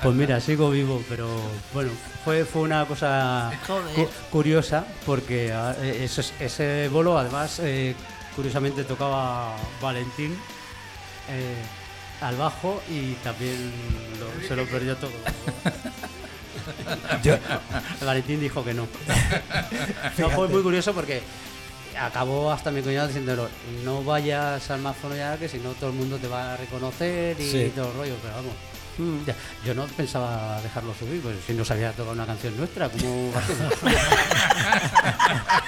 Pues mira, sigo vivo, pero bueno, fue, fue una cosa cu- curiosa porque ah, eh, eso es- ese bolo además eh, curiosamente tocaba Valentín eh, al bajo y también lo- se lo perdió todo. Yo- Valentín dijo que no. No, fue muy curioso porque acabó hasta mi cuñado diciéndolo, no vayas al mazo ya que si no todo el mundo te va a reconocer y Sí. todo el rollo, pero vamos. mm, ya, Yo no pensaba dejarlo subir, pues si no sabía tocar una canción nuestra, ¿cómo va a ser?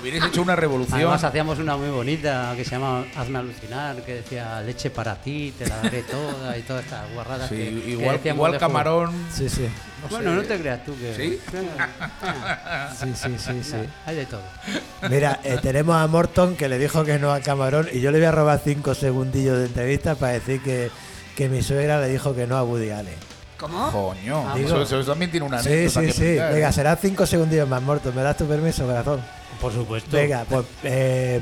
Hubierais hecho una revolución. Además hacíamos una muy bonita que se llama Hazme alucinar, que decía leche para ti, te la daré toda y todas estas guarradas. Sí, que- igual, camarón. Sí, sí. Bueno, no te creas tú que. ¿Sí? Sí, sí, sí, sí. Hay de todo. Mira, eh, tenemos a Morton que le dijo que no a Camarón y yo le voy a robar cinco segundillos de entrevista para decir que, que mi suegra le dijo que no a Woody Allen. ¿Cómo? Coño, Digo- eso, eso también tiene una Sí, sí, sí. explicar, Venga, ¿eh? serán cinco segundillos más, Morton. ¿Me das tu permiso, corazón? Por supuesto. Venga, pues eh,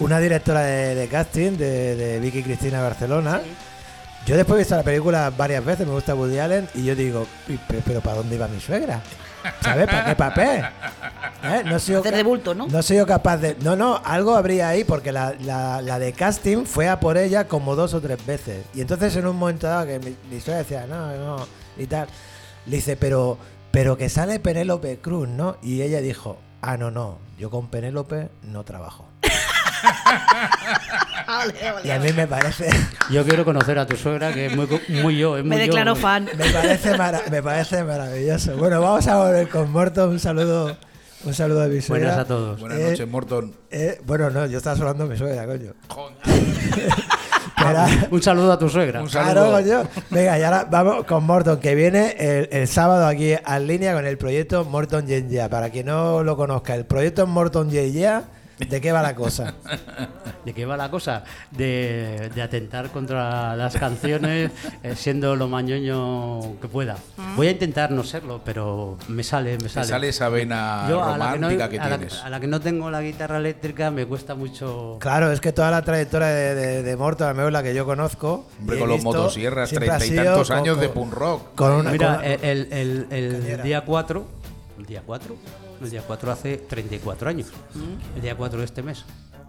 una directora de, de casting de, de Vicky Cristina Barcelona. Yo después he visto la película varias veces, me gusta Woody Allen, y yo digo, "Pi- pe- pero ¿para dónde iba mi suegra? ¿Sabes? ¿Para qué papel? ¿Eh? No soy de bulto, ¿no? No soy yo capaz de... No, no, algo habría ahí, porque la, la- la de casting fue a por ella como dos o tres veces. Y entonces en un momento dado que mi, mi suegra decía, no, no, y tal, le dice, pero, pero que sale Penélope Cruz, ¿no? Y ella dijo, ah, no, no, yo con Penélope no trabajo. Ole, ole, Y a mí me parece... Yo quiero conocer a tu suegra, que es muy, co- muy yo. Es muy Me yo. declaro fan. Me parece, mara- me parece maravilloso. Bueno, vamos a volver con Morton. Un saludo, un saludo a mi suegra. Buenas a todos. Buenas Eh, noches, Morton. Eh, bueno, no, yo estaba hablando de mi suegra, coño. Que era- Un saludo a tu suegra. Un Claro, saludo. coño. Venga, y ahora vamos con Morton, que viene el, el sábado aquí en línea con el proyecto Morton Yenja. Para quien no lo conozca, el proyecto Morton Yenja, ¿de qué va la cosa? ¿De qué va la cosa? De, de atentar contra las canciones eh, siendo lo mañoño que pueda. Voy a intentar no serlo, pero me sale, me Te sale. sale esa vena Yo a la, que no, romántica que, a la- tienes. a la que no tengo la guitarra eléctrica me cuesta mucho. Claro, es que toda la trayectoria de, de, de Morton, al menos la que yo conozco. Hombre, con los motosierras, treinta y tantos con- años de punk rock. Con una, Mira, con- el, el- el- el Cañera. día 4, el día 4, el día 4 hace 34 años. El día 4 de este mes.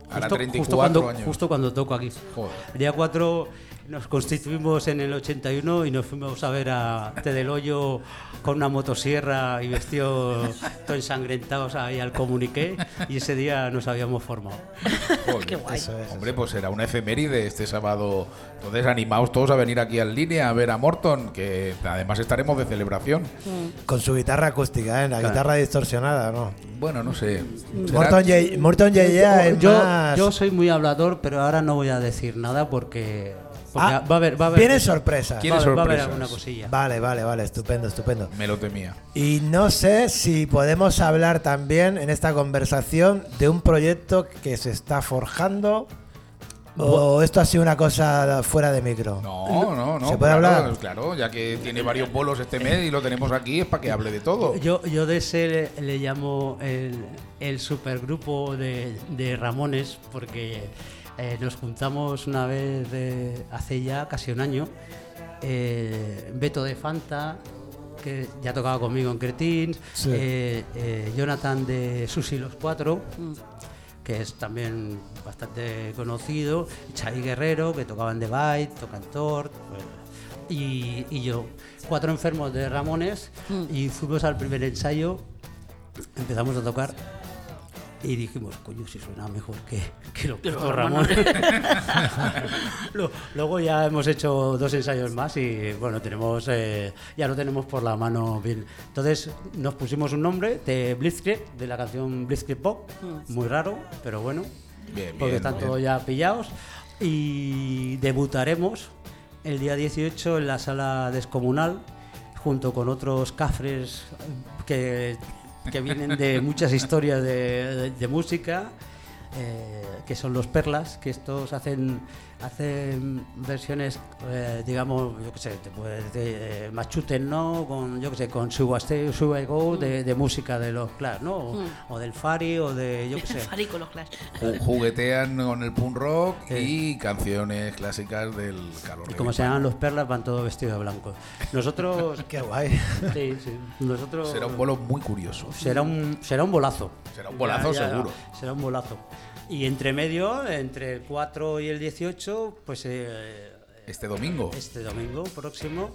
Hará Justo, 34 justo cuando, años. justo cuando toco aquí. Joder. El día 4 nos constituimos en el 81 y nos fuimos a ver a Te del Hoyo con una motosierra y vestidos todo ensangrentados ahí al comuniqué y ese día nos habíamos formado. Joder. Qué guay. Eso es, Hombre, pues será una efeméride este sábado. Entonces, animaos todos a venir aquí en línea a ver a Morton, que además estaremos de celebración. con su guitarra acústica, ¿eh? la guitarra distorsionada, ¿no? Bueno, no sé. Será- Morton J. Morton es Yo, más- yo soy muy hablador, pero ahora no voy a decir nada porque, porque Ah, va a haber, va a haber Vienen sorpresas. ¿Quién- va, a haber- va a haber sorpresas. alguna cosilla. Vale, vale, vale, estupendo, estupendo. Me lo temía. Y no sé si podemos hablar también en esta conversación de un proyecto que se está forjando o esto ha sido una cosa fuera de micro. No, no, no. ¿Se puede claro, hablar? Claro, ya que tiene varios bolos este mes y lo tenemos aquí, es para que hable de todo. Yo, yo de ese le, le llamo el, el supergrupo de, de Ramones porque eh, nos juntamos una vez de- hace ya casi un año. eh, Beto de Fanta, que ya tocaba conmigo en Cretins, Sí. eh, eh, Jonathan de Susi los Cuatro, que es también bastante conocido, Chari Guerrero, que tocaba en The Bite, toca en Tort, pues, y, y yo, cuatro enfermos de Ramones, y fuimos al primer ensayo, empezamos a tocar y dijimos, coño, si suena mejor que, que lo que hizo. Lo- Luego ya hemos hecho dos ensayos más y bueno, tenemos eh, ya lo tenemos por la mano bien. Entonces nos pusimos un nombre de Blitzkrieg, de la canción Blitzkrieg Pop, muy raro, pero bueno, Bien, porque bien, están bien. todos ya pillados. Y debutaremos el día 18 en la sala descomunal junto con otros cafres que, que vienen de muchas historias de, música, eh, que son los Perlas, que estos hacen, hacen versiones, eh, digamos, yo qué sé, decir, eh, machutes, ¿no? Con, yo qué sé, con Suba Suba I Go, de, de música de los Clash, ¿no? O, o del Fari, o de, yo qué sé. Fari con los Clash. Ju- Juguetean con el punk rock Sí. y canciones clásicas del calor. Y de como se llaman los Perlas, van todos vestidos de blanco. Nosotros... Qué guay. Sí, sí. Nosotros... Será un bolo muy curioso. Será un, será un bolazo. Será un bolazo Ya, ya, seguro. Será un bolazo. Y entre medio, entre el 4 y el 18, pues eh, Este domingo. este domingo próximo.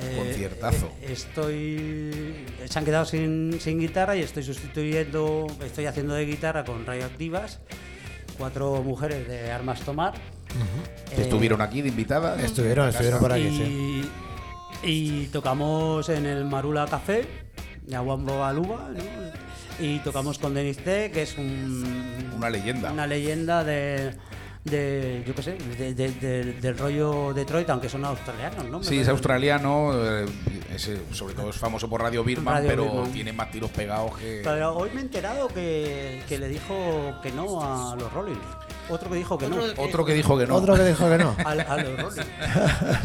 eh, Conciertazo. eh, estoy. Se han quedado sin, sin guitarra y estoy sustituyendo. Estoy haciendo de guitarra con radioactivas. Cuatro mujeres de armas tomar. Eh, estuvieron aquí de invitadas. Estuvieron, estuvieron por aquí, sí. y, y tocamos en el Marula Café, de Aguambo Aluba, ¿no? Y tocamos con Denis T, que es un, Una leyenda. una leyenda de, de yo qué sé, de- de- de- del rollo Detroit, aunque son australianos, ¿no? Me Sí, es australiano, eh, es, sobre todo es famoso por Radio Birman, Radio pero Birman. tiene más tiros pegados que... Pero hoy me he enterado que, que le dijo que no a los Rollins. Otro que dijo que no. Otro que dijo que no. Otro que dijo que no. A, a los Rollins.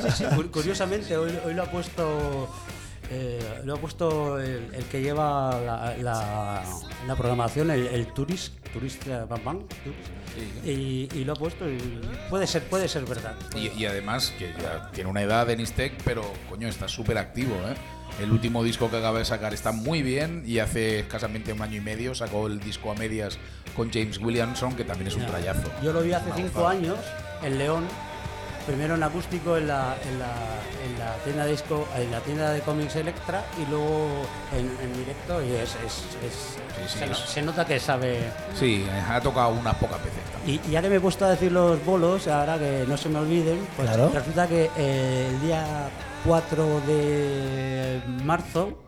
Sí, sí, cu- curiosamente, hoy, hoy lo ha puesto. Eh, lo ha puesto el, el que lleva la, la- la programación, el, el Tourist, Turista Bam Bam, Tourist, y, y lo ha puesto y puede ser, puede ser verdad. Y, y además que ya tiene una edad de Nistec, pero coño, está súper activo, ¿eh? El último disco que acaba de sacar está muy bien y hace escasamente un año y medio sacó el disco a medias con James Williamson, que también es un trayazo. Yo lo vi hace cinco años en León, primero en acústico en la, en la, en la tienda de disco, en la tienda de cómics Electra y luego en, en directo y es, es- es- Sí, sí, se, no- es- se nota que sabe. Sí, ha tocado unas pocas veces también. Y, y ahora que me he puesto a decir los bolos, ahora que no se me olviden, pues Claro. resulta que eh, el día 4 de marzo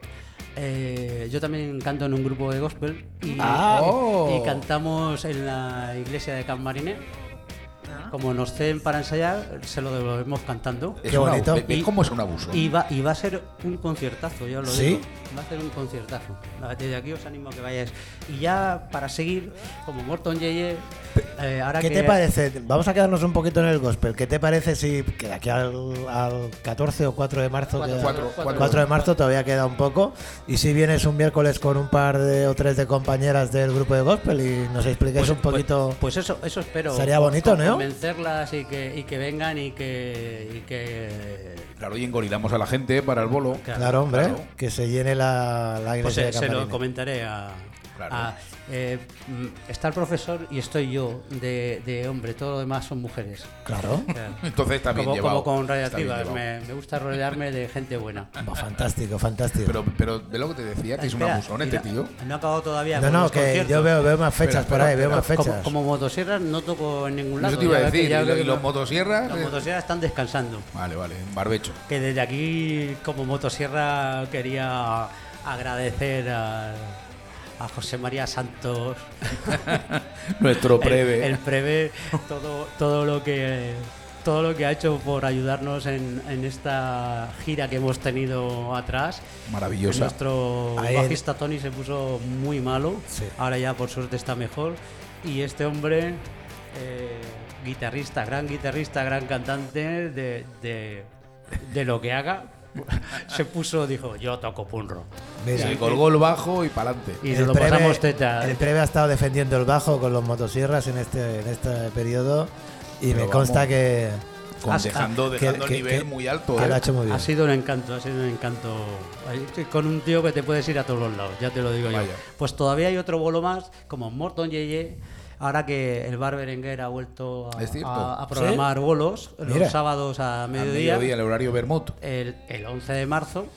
eh, yo también canto en un grupo de gospel y, Ah. y cantamos en la iglesia de Can Mariné. Como nos ceden para ensayar, se lo devolvemos cantando. Es Qué bonito. ¿Ves cómo es un abuso? Y va, y va a ser un conciertazo, ya os lo ¿Sí? digo. Va a ser un conciertazo. Desde aquí os animo a que vayáis. Y ya para seguir, como Morton Yeye, eh, ahora ¿Qué que te parece? Vamos a quedarnos un poquito en el gospel. ¿Qué te parece si que de aquí al, al 14 o 4 de marzo, Cuatro, queda- cuatro, cuatro. 4 de marzo todavía queda un poco? Y si vienes un miércoles con un par de o tres de compañeras del grupo de gospel y nos explicáis un poquito. Pues eso, eso espero. Sería bonito, ¿no? Convencerlas y que, y que vengan y que, y que Claro, y engorilamos a la gente para el bolo. claro, hombre, que se llene la, la Pues se, de se lo comentaré a. Claro. a- eh, mm, está el profesor y estoy yo de, de hombre, todo lo demás son mujeres. Claro. Claro. Entonces bien como, llevado. como con llevado. me, me gusta rodearme de gente buena. Va, fantástico, fantástico. Pero, pero ve lo que te decía, que es un este no- tío. No he acabado todavía. no, con no, los que conciertos. yo veo, veo más fechas Espera, por ahí, veo más Como, fechas. como motosierras no toco en ningún lado. Eso te iba a decir. ya ¿Y, y que los no- motosierras? Las motosierras están descansando. Vale, vale, en barbecho. Que desde aquí, como motosierra, quería agradecer a, a José María Santos, Nuestro preve. el, preve, todo, todo lo que todo lo que ha hecho por ayudarnos en, en esta gira que hemos tenido atrás. Maravillosa. Nuestro bajista Tony se puso muy malo, Sí. ahora ya por suerte está mejor. Y este hombre, eh, guitarrista, gran guitarrista, gran cantante de, de- de lo que haga, se puso, dijo, yo toco punro. Mira, Se colgó el bajo y para adelante. Y el nos lo Preve- pasamos teta. El Preve ha estado defendiendo el bajo con los motosierras en este, en este periodo y Pero me consta vamos. que, Con- dejando que- dejando que- el nivel que- muy alto. que ¿eh? hecho muy bien. Ha sido un encanto, ha sido un encanto. Con un tío que te puedes ir a todos los lados, ya te lo digo yo. Vaya. Pues todavía hay otro bolo más, como Morton Yeye, ahora que el Bar Berenguer ha vuelto a, programar bolos Mira. los sábados a A mediodía. mediodía, el horario Bermud. El, el 11 de marzo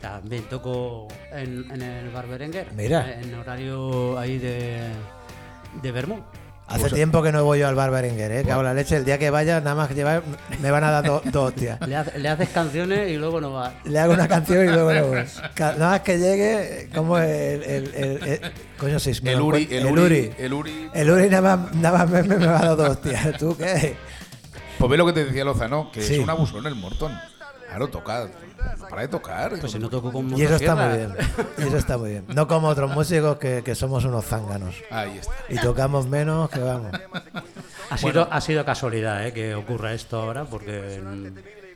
también toco en, en el Bar Berenguer. Mira. En horario ahí de, de Bermú. Hace tiempo que no voy yo al bar Berenguer, ¿eh? Cago en la leche. El día que vaya, nada más que llevar, me van a dar do- dos hostias. Le, hace- le haces canciones y luego no va. Le hago una canción y luego no voy. Nada más que llegue, como el. el, el- el- coño, si me El Uri, el Uri, el Uri. El Uri nada más, nada más verme me va a dar dos hostias. ¿Tú qué? Pues ve lo que te decía Lozano, que Sí. es un abusón el Morton. Claro, toca. Para de tocar. Pues si no toco con Y eso está muy bien. Y eso está muy bien. No como otros músicos que, que somos unos zánganos. Ahí está. Y tocamos menos que vamos. Ha sido, ha sido casualidad ¿eh? que ocurra esto ahora, porque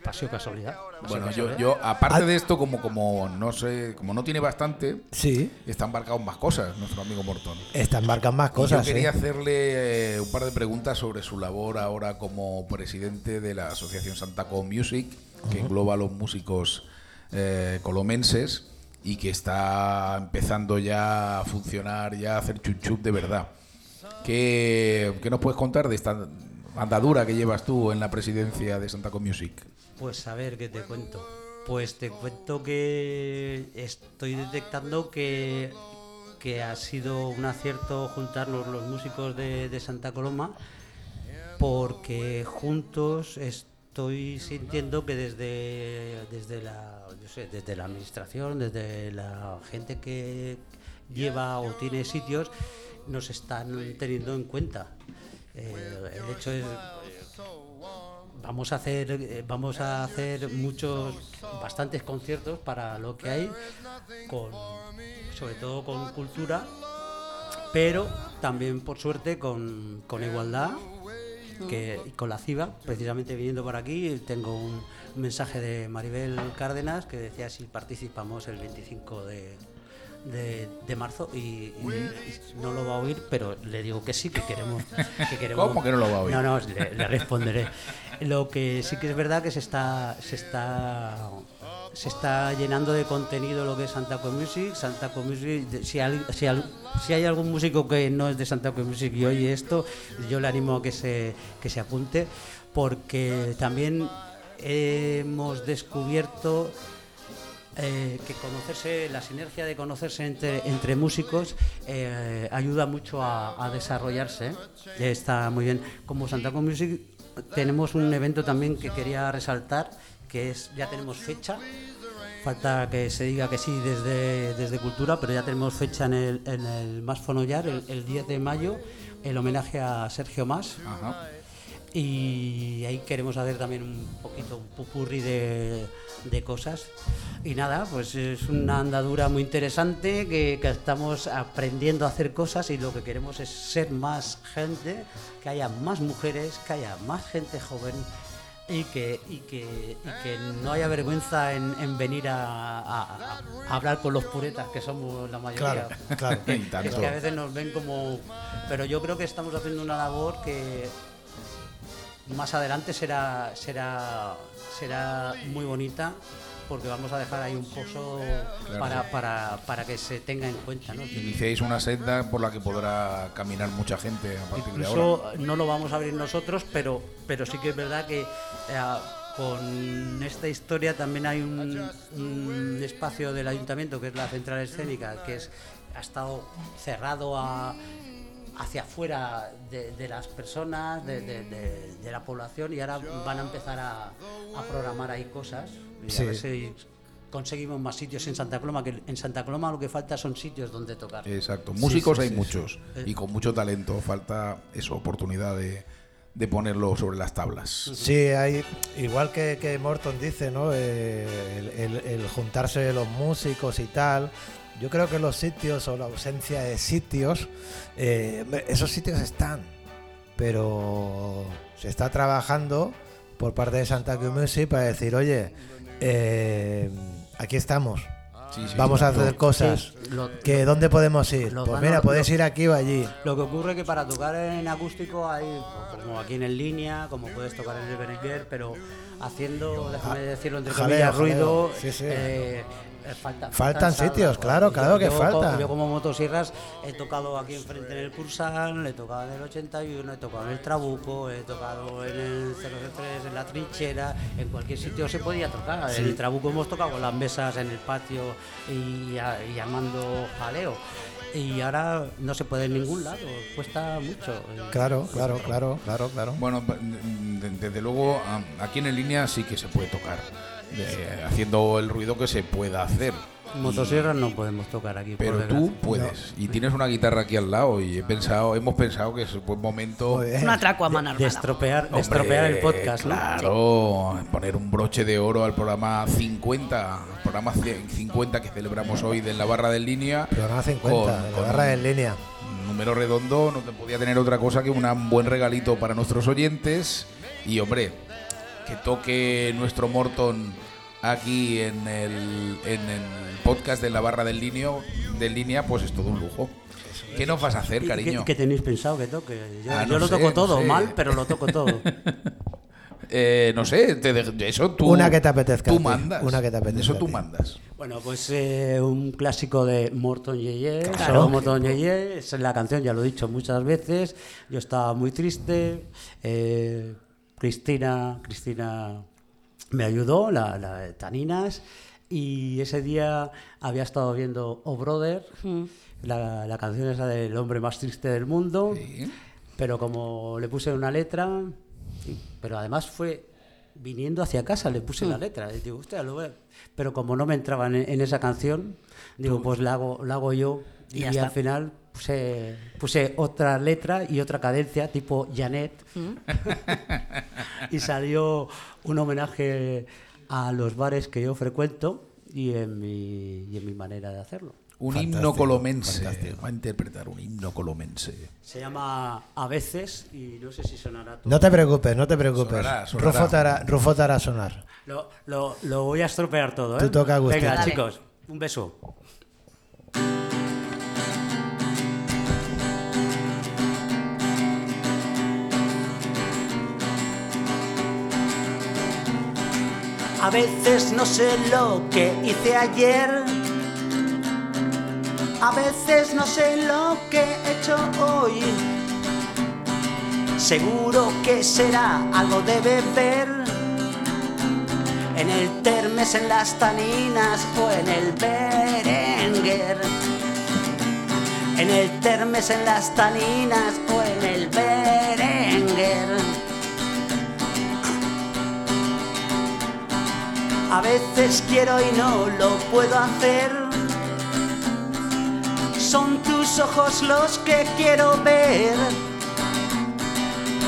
ha sido casualidad. Bueno, yo, casualidad. yo aparte de esto, como, como no sé, como no tiene bastante, Sí, está embarcado en más cosas, nuestro amigo Morton. están marcan más Y cosas. yo quería ¿eh? hacerle eh, un par de preguntas sobre su labor ahora como presidente de la Asociación Santaco Music, que engloba a los músicos eh, colomenses y que está empezando ya a funcionar, ya a hacer chup de verdad. ¿Qué, qué nos puedes contar de esta andadura que llevas tú en la presidencia de Santaco Music? Pues a ver, ¿qué te cuento? Pues te cuento que estoy detectando que, que ha sido un acierto juntarnos los músicos de, de Santa Coloma porque juntos es- estoy sintiendo que desde, desde, la, yo sé, desde la administración, desde la gente que lleva o tiene sitios, nos están teniendo en cuenta. Eh, el hecho es vamos a hacer eh, vamos a hacer muchos bastantes conciertos para lo que hay con sobre todo con cultura pero también por suerte con, con igualdad que con la CIVA precisamente viniendo por aquí tengo un mensaje de Maribel Cárdenas que decía si participamos el 25 de, de, de marzo y no lo va a oír, pero le digo que sí, que queremos. Que queremos ¿Cómo que no lo va a oír? No, no, le, le responderé. Lo que sí que es verdad que se está, se está, se está llenando de contenido lo que es Music. Santaco Music, de- si, al- si, al- si hay algún músico que no es de Santaco Music y oye esto, yo le animo a que se, que se apunte, porque también hemos descubierto eh, que conocerse, la sinergia de conocerse entre, entre músicos eh, ayuda mucho a, desarrollarse. ¿eh? Está muy bien. Como Santaco Music tenemos un evento también que quería resaltar, que es, ya tenemos fecha. Falta que se diga que sí desde, desde Cultura, pero ya tenemos fecha en el, en el Más Fonollar, el, el 10 de mayo, el homenaje a Sergio Más. Ajá. Y ahí queremos hacer también un poquito, un pupurri de, de cosas. Y nada, pues es una andadura muy interesante que, que estamos aprendiendo a hacer cosas y lo que queremos es ser más gente, que haya más mujeres, que haya más gente joven y que, y que, y que no haya vergüenza en, en venir a, a- a hablar con los puretas que somos la mayoría. Claro, claro. Es que a veces nos ven como... Pero yo creo que estamos haciendo una labor que más adelante será, será, será muy bonita porque vamos a dejar ahí un pozo Claro. para, para, para que se tenga en cuenta. ¿no? Iniciéis una senda por la que podrá caminar mucha gente a partir de ahora. Incluso no lo vamos a abrir nosotros, pero, pero sí que es verdad que eh, con esta historia también hay un, un espacio del ayuntamiento que es la central escénica, que es, ha estado cerrado a- hacia afuera de, de las personas, de, de- de- de la población, y ahora van a empezar a, a programar ahí cosas. Y Sí. a ver si conseguimos más sitios en Santa Coloma, que en Santa Coloma lo que falta son sitios donde tocar. Exacto. Músicos sí, hay sí, muchos sí. y con mucho talento. Falta eso, oportunidad de, de ponerlo sobre las tablas. Sí, hay, igual que, que Morton dice, ¿no? Eh, el, el- el juntarse los músicos y tal. Yo creo que los sitios o la ausencia de sitios, eh, esos sitios están, pero se está trabajando por parte de Santa Cruz Music para decir, oye, eh, aquí estamos, Sí, sí, vamos a hacer cosas. Sí, lo- que ¿Dónde podemos ir? Pues van mira, podéis lo- ir aquí o allí. Lo que ocurre que para tocar en acústico hay, como aquí en, línea, como puedes tocar en el Berenguer, pero haciendo, déjame decirlo entre jaleo, comillas, jaleo. ruido, Sí, sí. eh, eh, falta- Faltan sitios, claro, claro que yo, falta. Yo como motosierras he tocado aquí enfrente en el Cursan, he tocado en el 81, he tocado en el Trabuco, he tocado en el 003, en la trinchera, en cualquier sitio se podía tocar. En el Trabuco hemos tocado con las mesas en el patio y, a- y llamando jaleo. Y ahora no se puede en ningún lado, cuesta mucho. Claro, claro, claro, claro, claro. Bueno, de- desde luego aquí en línea sí que se puede tocar, de- haciendo el ruido que se pueda hacer. Motosierras no podemos tocar aquí. por Pero tú desgracia. puedes. Y tienes una guitarra aquí al lado y he pensado, hemos pensado que es un buen momento. Un atraco a mano De armada. estropear, de Hombre, estropear el podcast, ¿no? Claro, poner un broche de oro al programa 50, programa 50 que celebramos hoy de la barra de línea. Programa 50, con- de la barra en línea. número redondo, no te podía tener otra cosa que un buen regalito para nuestros oyentes. Y hombre, que toque nuestro Morton aquí en el, en el podcast de la barra del, lineo, del línea, pues es todo un lujo. ¿Qué nos vas a hacer, ¿Qué- cariño? ¿Qué, tenéis pensado que toque? Yo, Ah, yo lo sé, toco no todo, sé. mal, pero lo toco todo. Eh, no sé, te de- eso tú. Una que te apetezca Tú mandas. una que te apetezca Eso tú mandas. bueno, pues eh, un clásico de Morton Yeye. Claro. Morton Yeye. Es la canción, ya lo he dicho muchas veces. Yo estaba muy triste. eh, Cristina, Cristina me ayudó, la, Taninas. Y ese día había estado viendo Oh Brother, Mm. la, la canción esa del hombre más triste del mundo. Sí. pero como le puse una letra, pero además fue viniendo hacia casa le puse la letra. Y digo, "Hostia, lo voy a-". Pero como no me entraban en, en esa canción, digo, pues la hago, la hago yo. Y al final puse, puse otra letra y otra cadencia, tipo Janet. y salió un homenaje a los bares que yo frecuento y en mi, y en mi manera de hacerlo. Un Fantástico, himno colomense. fantástico. Va a interpretar un himno colomense. Se llama A veces y no sé si sonará todo. No te preocupes, no te preocupes. Rufo te hará- Rufo te hará sonar. Lo, lo- lo voy a estropear todo, ¿eh? Tú toca, Agustín. Venga, Dale. chicos, un beso. A veces no sé lo que hice ayer. A veces no sé lo que he hecho hoy. Seguro que será algo de beber. En el termes, en las taninas o en el berenguer. En el termes, en las taninas o en el berenguer. A veces quiero y no lo puedo hacer. Son tus ojos los que quiero ver.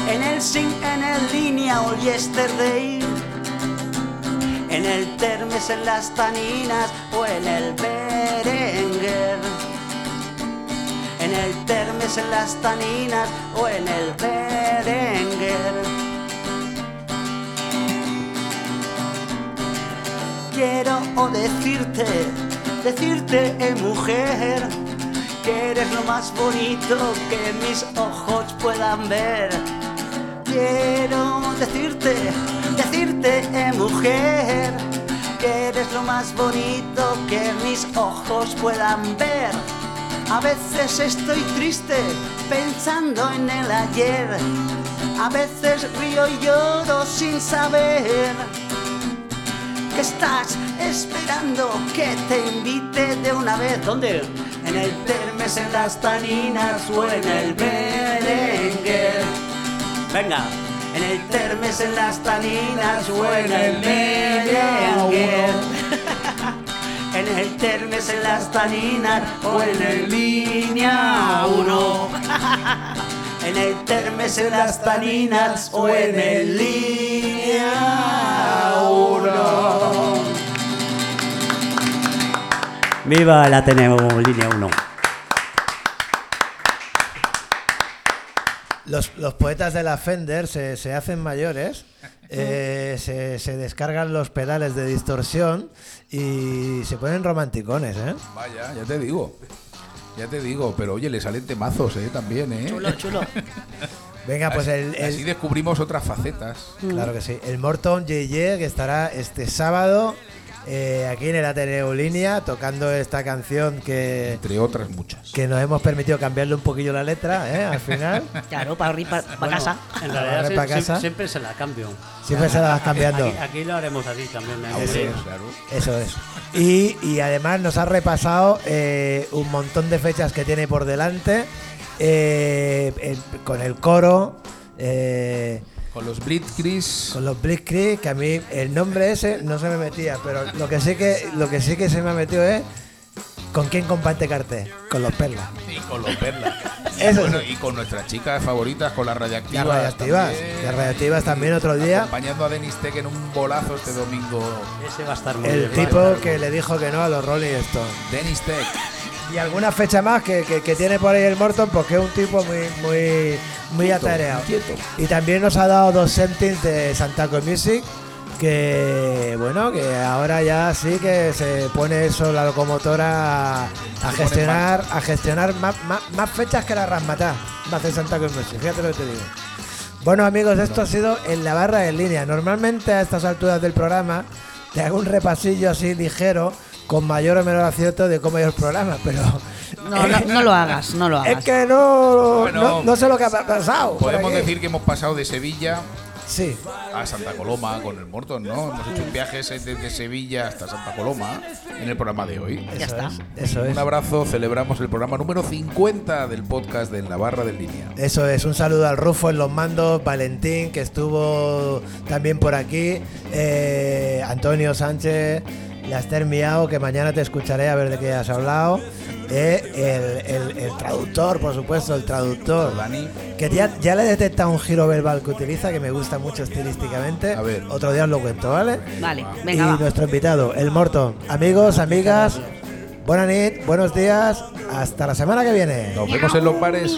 En el sin, en el línea o yesterday. En el termes, en las taninas o en el berenguer. En el termes, en las taninas o en el berenguer. Quiero decirte, decirte, eh, mujer, que eres lo más bonito que mis ojos puedan ver. Quiero decirte, decirte, eh, mujer, que eres lo más bonito que mis ojos puedan ver. A veces estoy triste pensando en el ayer. A veces río y lloro sin saber que estás esperando que te invite de una vez. ¿Dónde? En el Termes, en las Taninas o en el merengue. Venga, en el Termes, en las Taninas o en el merengue. En el Termes, en las Taninas o en el línea 1. En el Termes, en las Taninas o en el línea Viva la tenemos línea 1. Los, los poetas de la Fender se, se hacen mayores, eh, se, se descargan los pedales de distorsión y se ponen romanticones, ¿eh? Vaya, ya te digo. Ya te digo, pero oye, le salen temazos, ¿eh? También, ¿eh? Chulo, chulo. Venga, pues el, el- Así descubrimos otras facetas. Claro que sí. El Morton JJ que estará este sábado eh, aquí en el Ateneo Línea tocando esta canción que, Entre otras muchas. que nos hemos permitido cambiarle un poquillo la letra ¿eh? al final. Claro, para para Bueno, casa. En Para realidad casa. siempre se la cambio. Siempre se la vas cambiando. Aquí, aquí lo haremos así también. ¿eh? Hombre, Sí. claro. Eso es. Y, y además nos ha repasado eh, un montón de fechas que tiene por delante eh, eh, con el coro. eh, Con los Blitzkrieg. Con los Blitzkrieg, que a mí el nombre ese no se me metía, pero lo que sí que, lo que, sí que se me ha metido es ¿con quién comparte cartel? Con los perlas. Y con los perlas. Y, Eso bueno, sí. y con nuestras chicas favoritas, con las radiactivas. Las radiactivas, también. las radiactivas también otro día. Acompañando a Denis Tech en un bolazo este domingo. Ese va a estar muy El bien, tipo que le dijo que no a los Rolling Stones. Denis Tech. Y alguna fecha más que, que- que tiene por ahí el Morton, porque es un tipo muy, muy, muy atareado. Y también nos ha dado dos sentings de Santaco Music, que bueno, que ahora ya sí que se pone eso la locomotora a, gestionar, a gestionar más, más- más fechas que la Rasmatá. Va a hacer Santaco Music, fíjate lo que te digo. Bueno amigos, esto ha sido en la barra en línea. Normalmente a estas alturas del programa te hago un repasillo así ligero, con mayor o menor acierto de cómo ha ido el programa, pero No, no, no lo hagas, no lo hagas. es que no, Bueno. no, no sé lo que ha pa- pasado. Podemos decir que hemos pasado de Sevilla Sí. a Santa Coloma con el Morton, ¿no? Hemos hecho un viaje desde Sevilla hasta Santa Coloma en el programa de hoy. Ya Eso está. es, eso es. Un abrazo, celebramos el programa número 50 del podcast de La Barra del Línea. Eso es, un saludo al Rufo en los mandos, Valentín, que estuvo también por aquí, eh, Antonio Sánchez, la Esther Miao, que mañana te escucharé a ver de qué has hablado, eh, el, el- el traductor, por supuesto, el traductor, Dani. que ya, ya le he detectado un giro verbal que utiliza, que me gusta mucho estilísticamente, A ver. otro día os lo cuento, ¿vale? Vale, y venga, va. nuestro invitado, el Morton. Amigos, amigas, buenas nit, buenos días, hasta la semana que viene. Nos vemos en los bares.